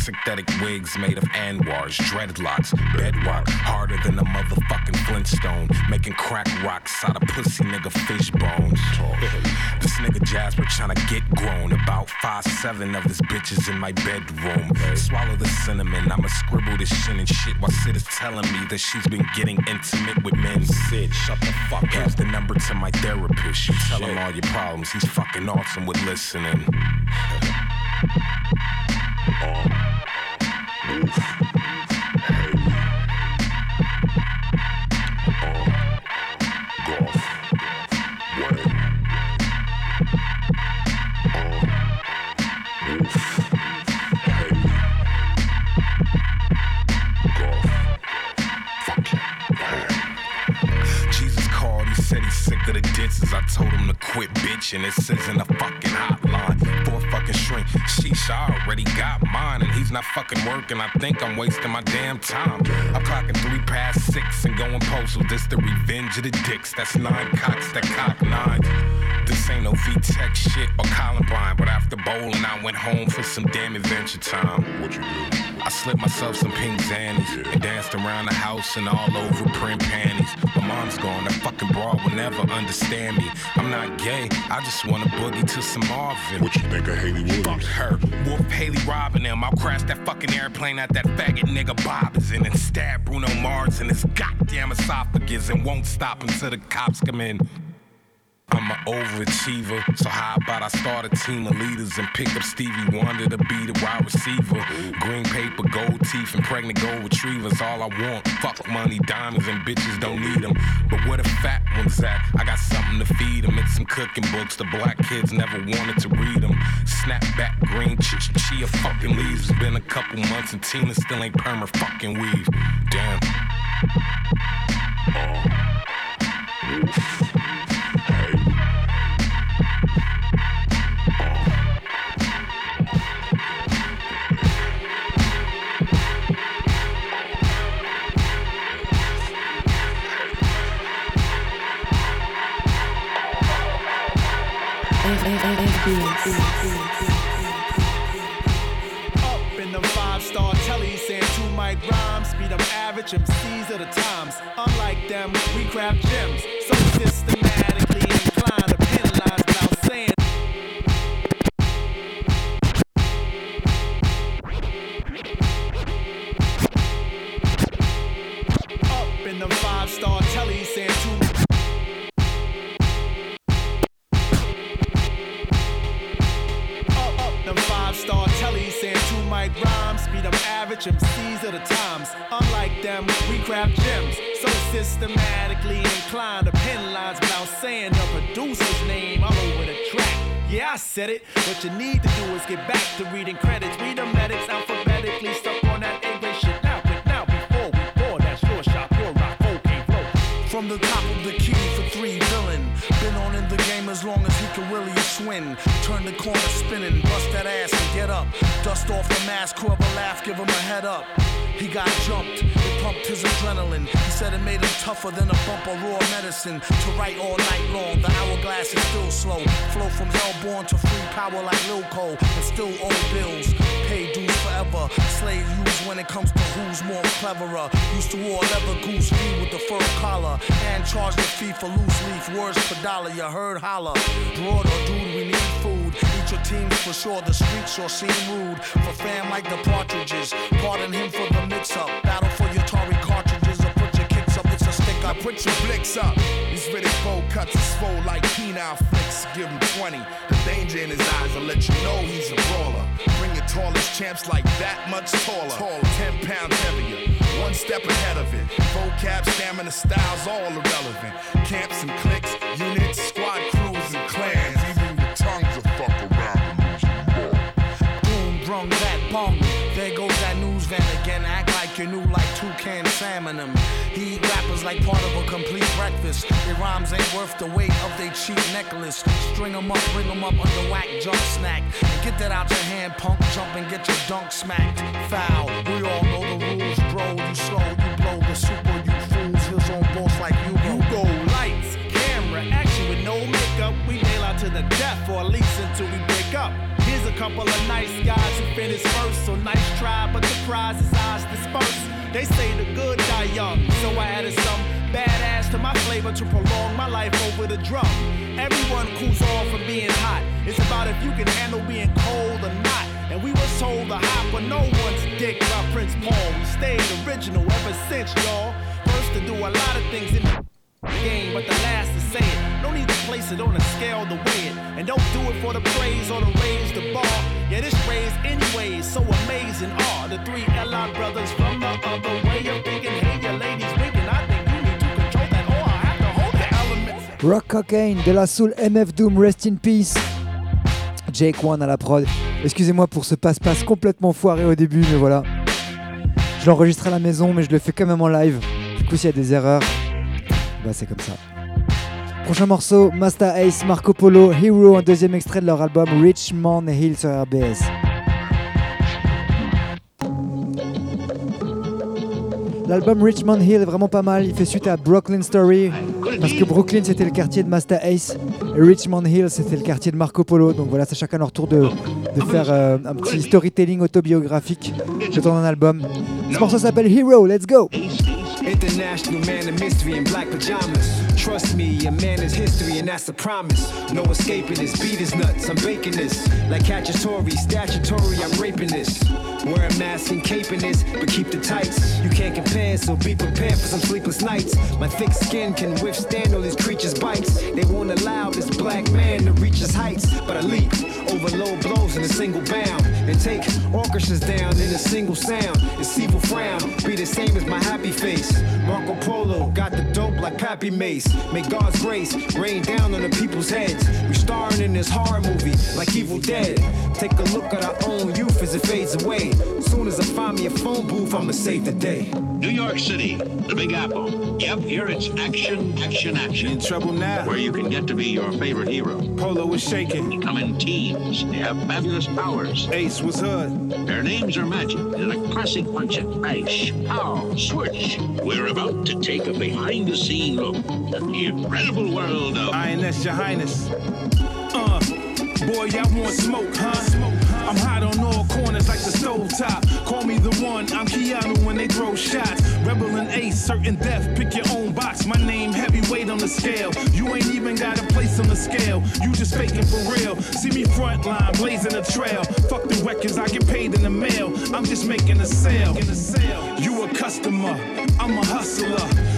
S61: Synthetic wigs made of anwars, dreadlocks, bedrock. Harder than a motherfucking Flintstone. Making crack rocks out of pussy nigga fish bones. this nigga Jasper tryna get grown. About five seven of his bitches in my bedroom. Swallow the cinnamon. I'ma scribble this shit and shit while Sid is telling me that she's been getting intimate with men. Sid, shut the fuck up. The number to my therapist. You tell him all your problems. He's fucking awesome with listening. Jesus Thank you. Told him to quit bitching. It says in the fucking hotline Four fucking shrink. Sheesh, I already got mine, and he's not fucking working. I think I'm wasting my damn time. I'm clocking three past six and going postal. This the revenge of the dicks. That's nine cocks that cock nine. This ain't no V-Tech shit or Columbine, but after bowling, I went home for some damn adventure time. What you do? I slipped myself some pink zannies and danced around the house and all over print panties. My mom's gone, that fucking broad will never understand me. I'm not gay, I just wanna boogie to some Marvin. What you think of Haley Williams? Fuck her. Wolf Haley robbing him. I'll crash that fucking airplane at that faggot nigga Bob is in and stab Bruno Mars in his goddamn esophagus and won't stop until the cops come in. I'm an overachiever, so how about I start a team of leaders and pick up Stevie Wonder to be the wide receiver? Green paper, gold teeth, and pregnant gold retrievers, all I want. Fuck money, diamonds, and bitches don't need them. But where the fat ones at? I got something to feed them. It's some cooking books, the black kids never wanted to read them. Snapback, green ch- ch- chia fucking leaves. It's been a couple months and Tina still ain't perma fucking weave. Damn. Oh.
S62: Up in them five star tellies, saying two mic rhymes, speed up average MCs of the times. Up average MCs of the times. Unlike them, we craft gems, so systematically inclined to pen lines without saying the producer's name all over the track. Yeah, I said it. What you need to do is get back to reading credits. Read the medics alphabetically, stuck on that English shit. Now, quick now, before we board that short shot, pure rock, okay, flow.
S63: From the top of the key as long as he can really swing. Turn the corner spinning, bust that ass and get up. Dust off the mask, whoever laugh, give him a head up. He got jumped, it pumped his adrenaline. He said it made him tougher than a bump of raw medicine. To write all night long, the hourglass is still slow. Flow from hellborn to free power like Lil Cole. And still owe bills, pay dues forever. Slave used when it comes to who's more cleverer. Used to wore leather goose fee with the fur collar. And charge the fee for loose leaf, words per dollar. You heard holler. Broad or dude, we need food. Eat your teams for sure, the streets sure seem rude. For fam like the partridges, pardon him for the mix up. Battle up.
S64: Put your blicks up. These Riddick bowl cuts is swole like penile flicks. Give him 20. The danger in his eyes will let you know he's a brawler. Bring your tallest champs like that much taller. Tall, 10 pounds heavier. One step ahead of it. Vocab, stamina, styles, all irrelevant. Camps and cliques, units, squad crews, and clans. Even your tongues will fuck around.
S63: Boom, brung that bong. There goes that news van again. Act like you're new like toucan salmon them. Like part of a complete breakfast. Their rhymes ain't worth the weight of their cheap necklace. String 'em up, bring 'em up under whack junk snack. Get that out your hand, punk. Jump and get your dunk smacked. Foul. We all know the rules, bro. You slow, you blow the super, you fools. Heels on boss like you go.
S62: Lights, camera, action with no makeup. We nail out to the death, or at least until we break up. Here's a couple of nice guys who finished first, so nice try, but the prize is ours dispersed. They say the good die young, so I added some badass to my flavor to prolong my life over the drum. Everyone cools off from being hot. It's about if you can handle being cold or not. And we were told to hop on no one's dick by Prince Paul. We stayed original ever since, y'all. First to do a lot of things in the game, but the last to say it. No need to place it on a scale to weigh it. And don't do it for the praise or to raise the bar. Yeah, this raise anyways, so amazing are the three LI brothers from the other way of thinking. Hey, your ladies winking. I think you need to control that or I have to hold that element.
S10: Rock Cocaine de la Soul MF Doom, rest in peace. Jake One à la prod. Excusez-moi pour ce passe-passe complètement foiré au début, mais voilà. Je l'enregistre à la maison, mais je le fais quand même en live. Du coup, s'il y a des erreurs, bah c'est comme ça. Prochain morceau, Master Ace, Marco Polo, Hero, un deuxième extrait de leur album Richmond Hill sur RBS. L'album Richmond Hill est vraiment pas mal, il fait suite à Brooklyn Story, parce que Brooklyn c'était le quartier de Master Ace, et Richmond Hill c'était le quartier de Marco Polo, donc voilà, c'est chacun leur tour de, de faire euh, un petit storytelling autobiographique le temps d'un album. Ce morceau s'appelle Hero, let's go!
S17: International man of mystery in black pajamas. Trust me, a man is history, and that's a promise. No escaping this. Beat is nuts, I'm baking this. Like Cacciatore, statutory, I'm raping this. Wear a mask and caping this, but keep the tights. You can't compare, so be prepared for some sleepless nights. My thick skin can withstand all these creatures' bites. They won't allow this black man to reach his heights, but I leap over low blows in a single bound and take orchestras down in a single sound. This evil frown be the same as my happy face. Marco Polo got the dope like Pappy Mace. May God's grace rain down on the people's heads. We starring in this horror movie like Evil Dead. Take a look at our own youth as it fades away. Soon as I find me a phone booth, I'ma save the day.
S65: New York City, the Big Apple. Yep, here it's action, action, action. In trouble now. Where you can get to be your favorite hero.
S17: Polo is shaking.
S65: They come in teams. They have fabulous powers.
S17: Ace was hood.
S65: Their names are magic and a classic it. Bash, pow, switch. We're about to take a behind-the-scene look at the incredible world of
S17: INS, Your Highness.
S62: Uh, boy, y'all want smoke, huh? I'm hot on all corners like the stove top. Call me the one, I'm Keanu when they throw shots. Rebel and ace, certain death, pick your own box. My name heavyweight on the scale. You ain't even got a place on the scale. You just faking for real. See me front line, blazing a trail. Fuck the records, I get paid in the mail. I'm just making a sale. You a customer, I'm a hustler.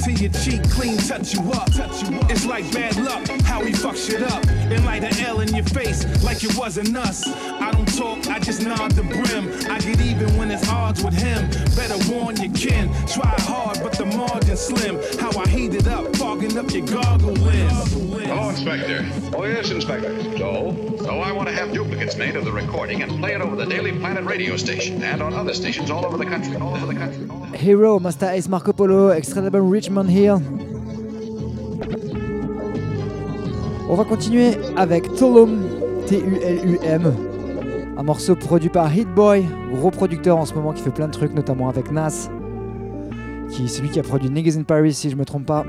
S62: Throw to your cheek, clean, touch you up. Touch you up. It's like bad luck, how he fuck shit up. And light an L in your face like it wasn't us. I don't talk, I just nod the brim. I get even when it's odds with him. Better warn your kin. Try hard, but the margin slim. How I heat it up, fogging up your gargle lens.
S65: Oh, Inspector. Oh, yes, Inspector. So? So I want to have duplicates made of the recording and play it over the Daily Planet radio station and on other stations all over the country. All over the country.
S10: Hero, Master Ace Marco Polo, extrait de l'album Richmond Hill. On va continuer avec Tulum, T-U-L-U-M. Un morceau produit par Hit Boy, gros producteur en ce moment qui fait plein de trucs, notamment avec Nas, qui est celui qui a produit Niggas in Paris si je me trompe pas.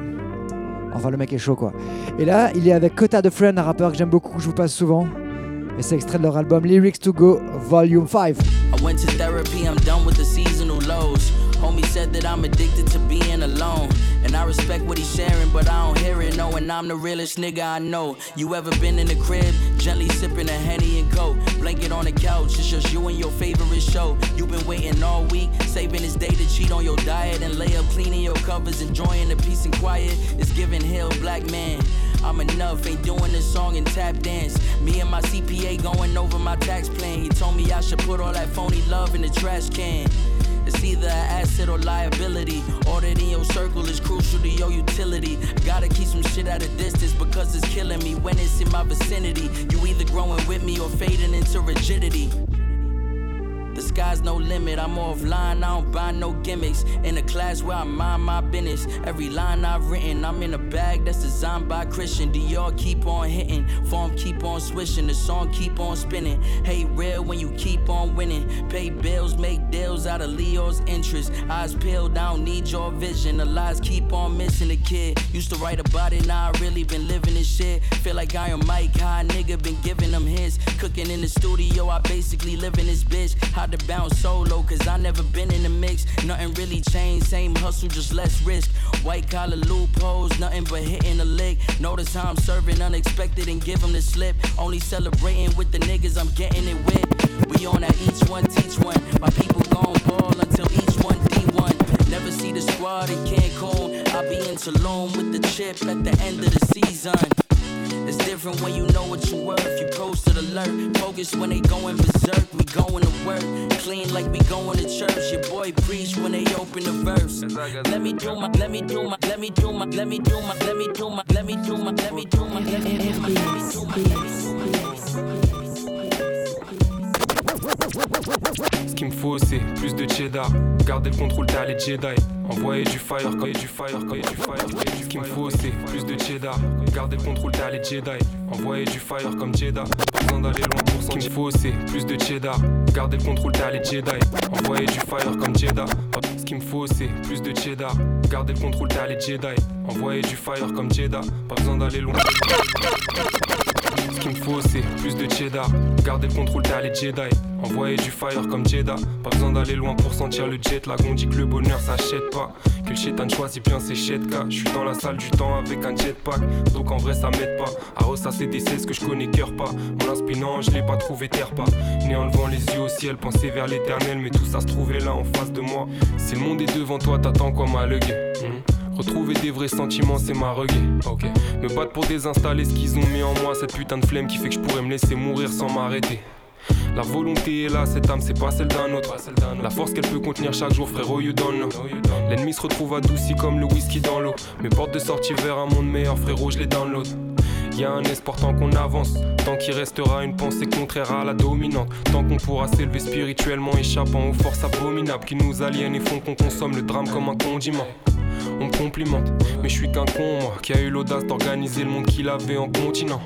S10: Enfin, le mec est chaud quoi. Et là, il est avec Kota the Friend, un rappeur que j'aime beaucoup, que je vous passe souvent. Et c'est extrait de leur album Lyrics to Go, Volume 5.
S66: Went to therapy, I'm done with the seasonal lows. Homie said that I'm addicted to being alone. And I respect what he's sharing, but I don't hear it, knowing I'm the realest nigga I know. You ever been in the crib, gently sipping a Henny and Coke? Blanket on the couch, it's just you and your favorite show. You've been waiting all week, saving this day to cheat on your diet and lay up cleaning your covers, enjoying the peace and quiet. It's giving hell, black man. I'm enough, ain't doing this song and tap dance. Me and my CPA going over my tax plan. He told me I should put all that phony love in the trash can. It's either an asset or liability. That in your circle is crucial to your utility. Gotta keep some shit at a distance because it's killing me when it's in my vicinity. You either growing with me or fading into rigidity. The sky's no limit, I'm offline, I don't buy no gimmicks. In a class where I mind my business. Every line I've written, I'm in a bag that's designed by Christian. Dior keep on hitting, form keep on swishing, the song keep on spinning. Hey, real when you keep on winning. Pay bills, make deals out of Leo's interest. Eyes peeled, I don't need your vision. The lies keep on missing the kid. Used to write about it, now I really been living this shit. Feel like I am Mike High, nigga been giving them his. Cooking in the studio, I basically live in this bitch. How to bounce solo, cause I never been in the mix. Nothing really changed, same hustle, just less risk. White collar loopholes, nothing but hitting a lick. Notice how I'm serving unexpected and give them the slip. Only celebrating with the niggas I'm getting it with. We on that each one, teach one. My people gon' ball until each one D1. Never see the squad in Cancun. I be in Tulum with the chip at the end of the season. It's different when you know what you're worth. You posted alert, focus when they going berserk. We going to work, clean like we going to church. Your boy preach when they open the verse. Let me do my, let me do my, let me do my, let me do my, let me do my, let me do my, let me do my, let me do my, let me do my,
S67: Ce qu'il me faut c'est plus de cheddar Garder le contrôle t'as les Jedi. Envoyer du fire quand y a du fire quand y a du fire. Ce qu'il me faut c'est plus de cheddar Garder le contrôle t'as les Jedi. Envoyer du fire comme Jeddah Pas besoin d'aller loin pour Ce qu'il me faut c'est plus de cheddar Garder le contrôle t'as les Jedi. Envoyer du fire comme Jeddah Ce qu'il me faut c'est plus de cheddar Garder le contrôle t'as les Jedi. Envoyer du fire comme Jeddah Pas besoin d'aller loin qu'il me faut c'est plus de cheddar Garder le contrôle t'as les Jedi. Envoyer du fire comme Jeddah. Pas besoin d'aller loin pour sentir le jet lag. On dit que le bonheur s'achète pas. Que le shaitan choisit bien ses chetka Je suis dans la salle du temps avec un jetpack. Donc en vrai ça m'aide pas. À ressasser des cesses que je connais cœur pas. Mon inspirant je l'ai pas trouvé terre pas. Né en levant les yeux au ciel Penser vers l'éternel. Mais tout ça se trouvait là en face de moi. Si le monde est devant toi t'attends quoi ma Retrouver des vrais sentiments, c'est ma reggae. Ok. Me battre pour désinstaller ce qu'ils ont mis en moi, cette putain de flemme qui fait que je pourrais me laisser mourir sans m'arrêter. La volonté est là, cette âme c'est pas celle d'un autre. La force qu'elle peut contenir chaque jour, frérot, you don't know. L'ennemi se retrouve adouci comme le whisky dans l'eau. Mes portes de sortie vers un monde meilleur, frérot, je les download. Y un espoir tant qu'on avance, tant qu'il restera une pensée contraire à la dominante, tant qu'on pourra s'élever spirituellement, échappant aux forces abominables qui nous aliènent et font qu'on consomme le drame comme un condiment. On me complimente, mais je suis qu'un con, moi, qui a eu l'audace d'organiser le monde qu'il avait en continent.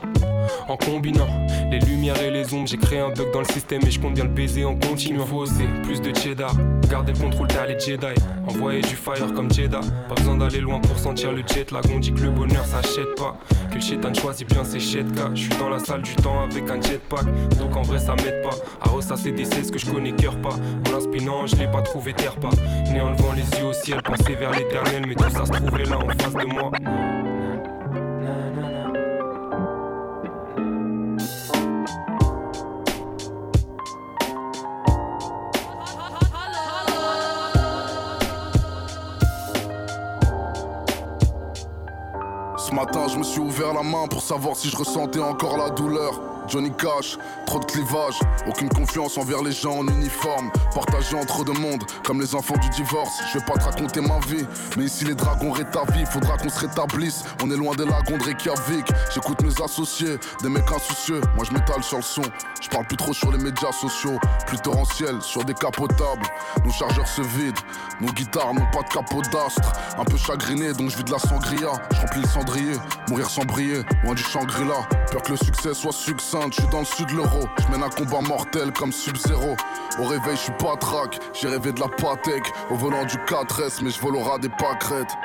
S67: En combinant les lumières et les ombres, j'ai créé un bug dans le système et je compte bien le baiser en continuant. Faut plus de cheddar, garder le contrôle, t'as les Jedi. Envoyer du fire comme Jedi, pas besoin d'aller loin pour sentir le jet lag. On dit que le bonheur s'achète pas, que le shaitan choisit bien ses chetka. Je suis dans la salle du temps avec un jetpack, donc en vrai ça m'aide pas. À ressasser des ce que je connais cœur pas. Mon inspirant, je l'ai pas trouvé terre pas. Né en levant les yeux au ciel, penser vers l'éternel, mais tout ça se trouvait là en face de moi.
S68: Je me suis ouvert la main pour savoir si je ressentais encore la douleur. Johnny Cash, trop de clivage, aucune confiance envers les gens en uniforme, partagé entre deux mondes, comme les enfants du divorce. Je vais pas te raconter ma vie, mais ici les dragons rétablis, faudra qu'on se rétablisse. On est loin des lagons de Reykjavik. J'écoute mes associés, des mecs insoucieux. Moi je m'étale sur le son, je parle plus trop sur les médias sociaux, plus torrentiel sur des capotables. Nos chargeurs se vident, nos guitares n'ont pas de capot d'astre. Un peu chagriné, donc je vis de la sangria. Je remplis le cendrier, mourir sans briller, loin du Shangri-La. Peur que le succès soit je suis dans le sud de l'euro. Je mène un combat mortel comme Sub-Zero. Au réveil, je suis pas trac. J'ai rêvé de la Patek. Au volant du 4S, mais je volera des pâquerettes.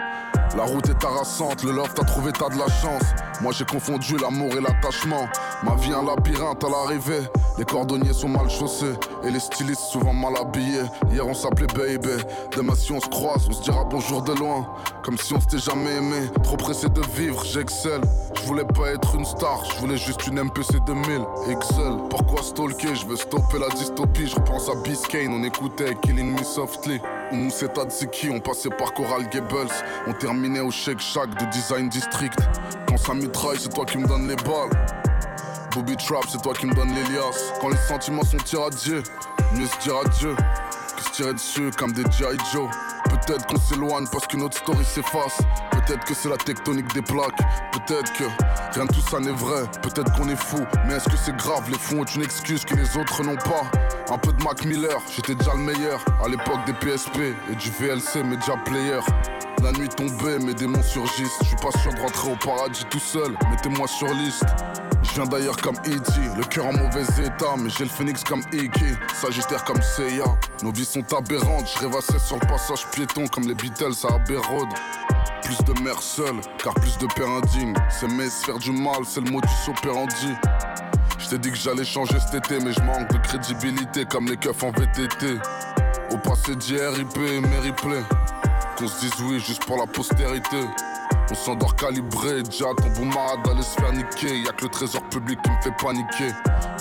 S68: La route est harassante, le love t'as trouvé, t'as de la chance. Moi j'ai confondu l'amour et l'attachement. Ma vie un labyrinthe à l'arrivée. Les cordonniers sont mal chaussés et les stylistes souvent mal habillés. Hier on s'appelait baby. Demain si on se croise, on se dira bonjour de loin. Comme si on s'était jamais aimé. Trop pressé de vivre, j'excelle. Je voulais pas être une star, je voulais juste une MPC 2000. Excel. Pourquoi stalker? Je veux stopper la dystopie. Je repense à Biscayne, on écoutait Killing Me Softly. On c'est Tadziki, on passait par Coral Gables. On terminait au Shake Shack de Design District. Quand ça mitraille, c'est toi qui me donne les balles. Booby Trap, c'est toi qui me donne les liasses. Quand les sentiments sont irradiés, mieux se dire adieu que se tirer dessus comme des G.I. Joe? Peut-être qu'on s'éloigne parce qu'une autre story s'efface. Peut-être que c'est la tectonique des plaques. Peut-être que rien de tout ça n'est vrai. Peut-être qu'on est fou. Mais est-ce que c'est grave? Les fonds ont une excuse que les autres n'ont pas. Un peu de Mac Miller, j'étais déjà le meilleur. À l'époque des PSP et du VLC Media Player. La nuit tombée, mes démons surgissent. Je suis pas sûr de rentrer au paradis tout seul. Mettez-moi sur liste. Je viens d'ailleurs comme E.T., le cœur en mauvais état, mais j'ai le phénix comme Iggy, Sagittaire comme Seiya. Nos vies sont aberrantes, je rêvassais sur le passage piéton comme les Beatles à Abbey. Plus de mères seules, car plus de pères indignes. C'est mes faire du mal, c'est le mot du opérandi. Je t'ai dit que j'allais changer cet été, mais je manque de crédibilité comme les keufs en VTT. Au passé d'hier, et mes replays. Qu'on se dise oui juste pour la postérité. On s'endort calibré, déjà ton bon marade d'aller se faire niquer. Y'a que le trésor public qui me fait paniquer.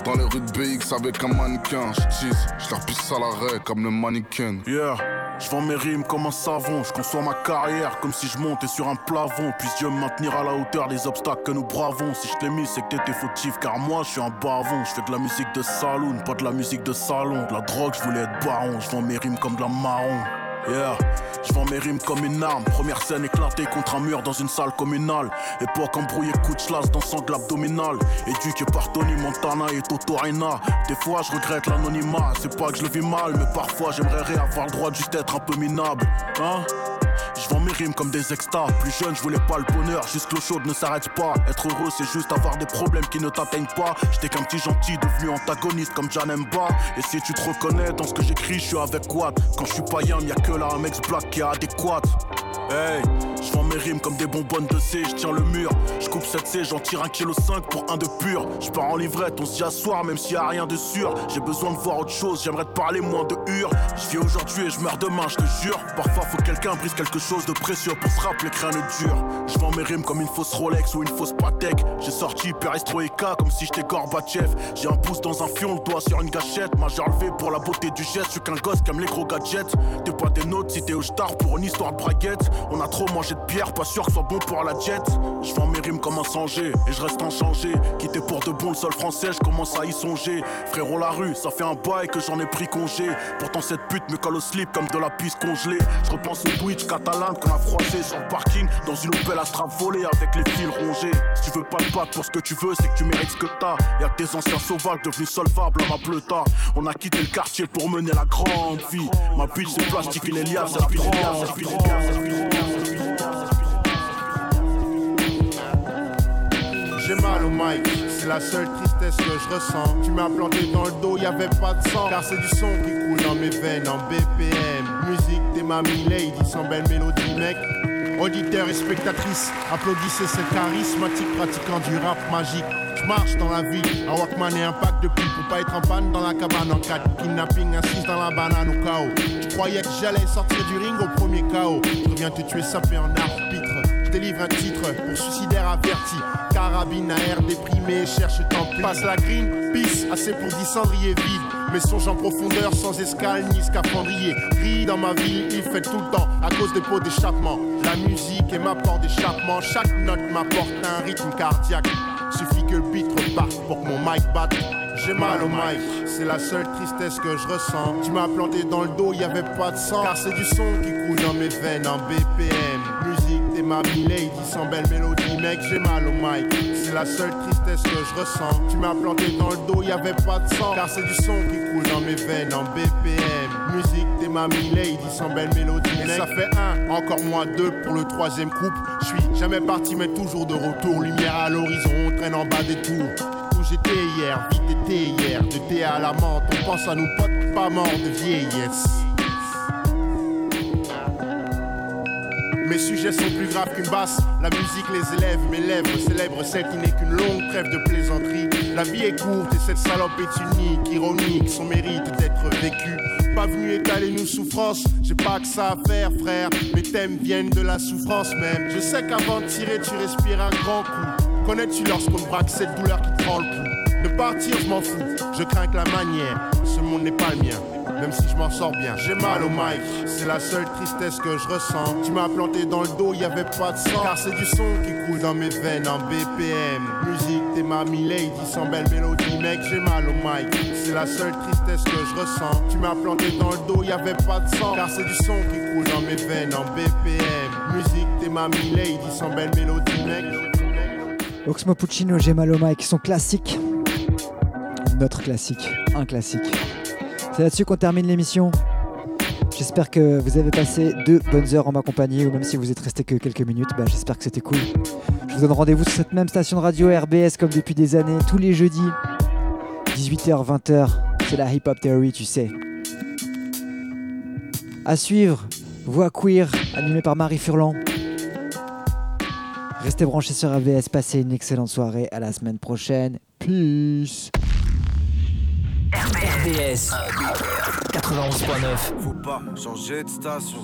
S68: Dans les rues de BX avec un mannequin, j'tisse, j'leur pisse à l'arrêt comme le mannequin.
S69: Yeah. Je vends mes rimes comme un savon, je conçois ma carrière comme si je montais sur un plafond. Puisse Dieu me maintenir à la hauteur des obstacles que nous bravons. Si je t'ai mis, c'est que t'étais fautif, car moi je suis un bavon. Je fais de la musique de saloon, pas de la musique de salon. De la drogue, je voulais être baron, je vends mes rimes comme de la marron. Yeah, je vends mes rimes comme une arme. Première scène éclatée contre un mur dans une salle communale. Époque embrouillée, coup de chlasse dans sangle abdominal. Éduqué par Tony Montana et Toto Reina. Des fois, je regrette l'anonymat. C'est pas que je le vis mal, mais parfois j'aimerais avoir le droit de juste être un peu minable. Hein? Je vends mes rimes comme des extas. Plus jeune, je voulais pas le bonheur, juste l'eau chaude ne s'arrête pas. Être heureux, c'est juste avoir des problèmes qui ne t'atteignent pas. J'étais qu'un petit gentil devenu antagoniste comme Janemba. Et si tu te reconnais dans ce que j'écris, je suis avec quoi Quand je suis pas yam, y'a que là un black qui est adéquat. Hey, je vends mes rimes comme des bonbonnes de C, je tiens le mur. Je coupe 7 C, j'en tire 1 kg 5 pour un de pur. Je pars en livrette, on à soir, même s'il y a rien de sûr. J'ai besoin de voir autre chose, j'aimerais te parler moins de hur. Je vis aujourd'hui et je meurs demain, je te jure. Parfois faut que quelqu'un brise quelque chose de précieux pour se rappeler que rien ne dure. Je vends mes rimes comme une fausse Rolex ou une fausse Patek. J'ai sorti perestroïka comme si j'étais Gorbatchev. J'ai un pouce dans un fion, le doigt sur une gâchette. Majeur levé pour la beauté du geste, je suis qu'un gosse qui aime les gros gadgets. T'es pas des notes si t'es au star pour une histoire de braguette. On a trop mangé de pierre, pas sûr que soit bon pour la jet. Je vends mes rimes comme un sanger et je reste inchangé. Quitté pour de bon le sol français, je commence à y songer. Frérot, la rue, ça fait un bail que j'en ai pris congé. Pourtant, cette pute me colle au slip comme de la piste congelée. Je repense au Twitch catalan qu'on a froissé sur le parking dans une Opel Astra volée avec les fils rongés. Si tu veux pas te battre pour ce que tu veux, c'est que tu mérites ce que t'as. Y'a tes anciens sauvages devenus solvables à ma. On a quitté le quartier pour mener la grande vie. Ma bitch, c'est plastique, une Elias, c'est
S70: J'ai mal c'est
S71: la seule tristesse que je ressens. Tu m'as planté dans le dos, y avait pas de sang. Car c'est du son qui coule dans mes veines en BPM. Musique des mamies lady, sans belle mélodie, mec. Auditeurs et spectatrices, applaudissez ce charismatique pratiquant du rap magique. Je marche dans la ville, un Walkman et un pack de pipes pour pas être en panne dans la cabane en 4 Kidnapping, assise dans la banane au chaos. Tu croyais que j'allais sortir du ring au premier chaos. Je reviens te tuer sapé en arbitre. Délivre un titre pour suicidaire averti. Carabine à air déprimé, cherche tant Passe la green, peace, assez pour 10 cendriers vides. Mes songes en profondeur, sans escale ni scaphandrier. Gris dans ma vie, il fait tout le temps à cause des pots d'échappement. La musique est ma porte d'échappement. Chaque note m'apporte un rythme cardiaque. Suffit que le beat reparte pour que mon mic batte. J'ai mal au mic, c'est la seule tristesse que je ressens. Tu m'as planté dans le dos, y avait pas de sang. Car c'est du son qui coule dans mes veines en BPM. Musique des mamies lady, sans belle mélodie, mec, j'ai mal au mic. C'est la seule tristesse que je ressens. Tu m'as planté dans le dos, y avait pas de sang. Car c'est du son qui coule dans mes veines en BPM. Musique des mamies lady, sans belle mélodie, mec. ça fait un, encore moins deux pour le troisième couple. Je suis jamais parti, mais toujours de retour. Lumière à l'horizon, on traîne en bas des tours où j'étais hier, vite été hier, de thé à la menthe, on pense à nos potes pas morts de vieillesse. Mes sujets sont plus graves qu'une basse, la musique les élève, mes lèvres célèbrent celle qui n'est qu'une longue trêve de plaisanterie. La vie est courte et cette salope est unique, ironique, son mérite d'être vécu. Pas venu étaler nos souffrances, j'ai pas que ça à faire frère, mes thèmes viennent de la souffrance même. Je sais qu'avant de tirer tu respires un grand coup. Connais-tu lorsqu'on braque cette douleur qui te prend le pouls De partir, je m'en fous, je crains que la manière. Ce monde n'est pas le mien, même si je m'en sors bien. J'ai mal au mic, c'est la seule tristesse que je ressens. Tu m'as planté dans le dos, y avait pas de sang. Car c'est du son qui coule dans mes veines en BPM. Musique des mamies lady, sans belle mélodie, mec, j'ai mal au mic. C'est la seule tristesse que je ressens. Tu m'as planté dans le dos, y avait pas de sang. Car c'est du son qui coule dans mes veines en BPM. Musique des mamies lady, sans belle mélodie, mec.
S10: Oxmo Puccino, J'ai mal au mic, son classique. Notre classique, un classique. C'est là-dessus qu'on termine l'émission. J'espère que vous avez passé deux bonnes heures en ma compagnie, ou même si vous êtes resté que quelques minutes, bah, j'espère que c'était cool. Je vous donne rendez-vous sur cette même station de radio RBS comme depuis des années, tous les jeudis, 18h, 20h. C'est la Hip Hop Theory, tu sais. À suivre, Voix Queer, animée par Marie Furlan. Restez branchés sur RBS, passez une excellente soirée, à la semaine prochaine. Peace.
S72: RBS 91.9
S70: Faut pas changer de station.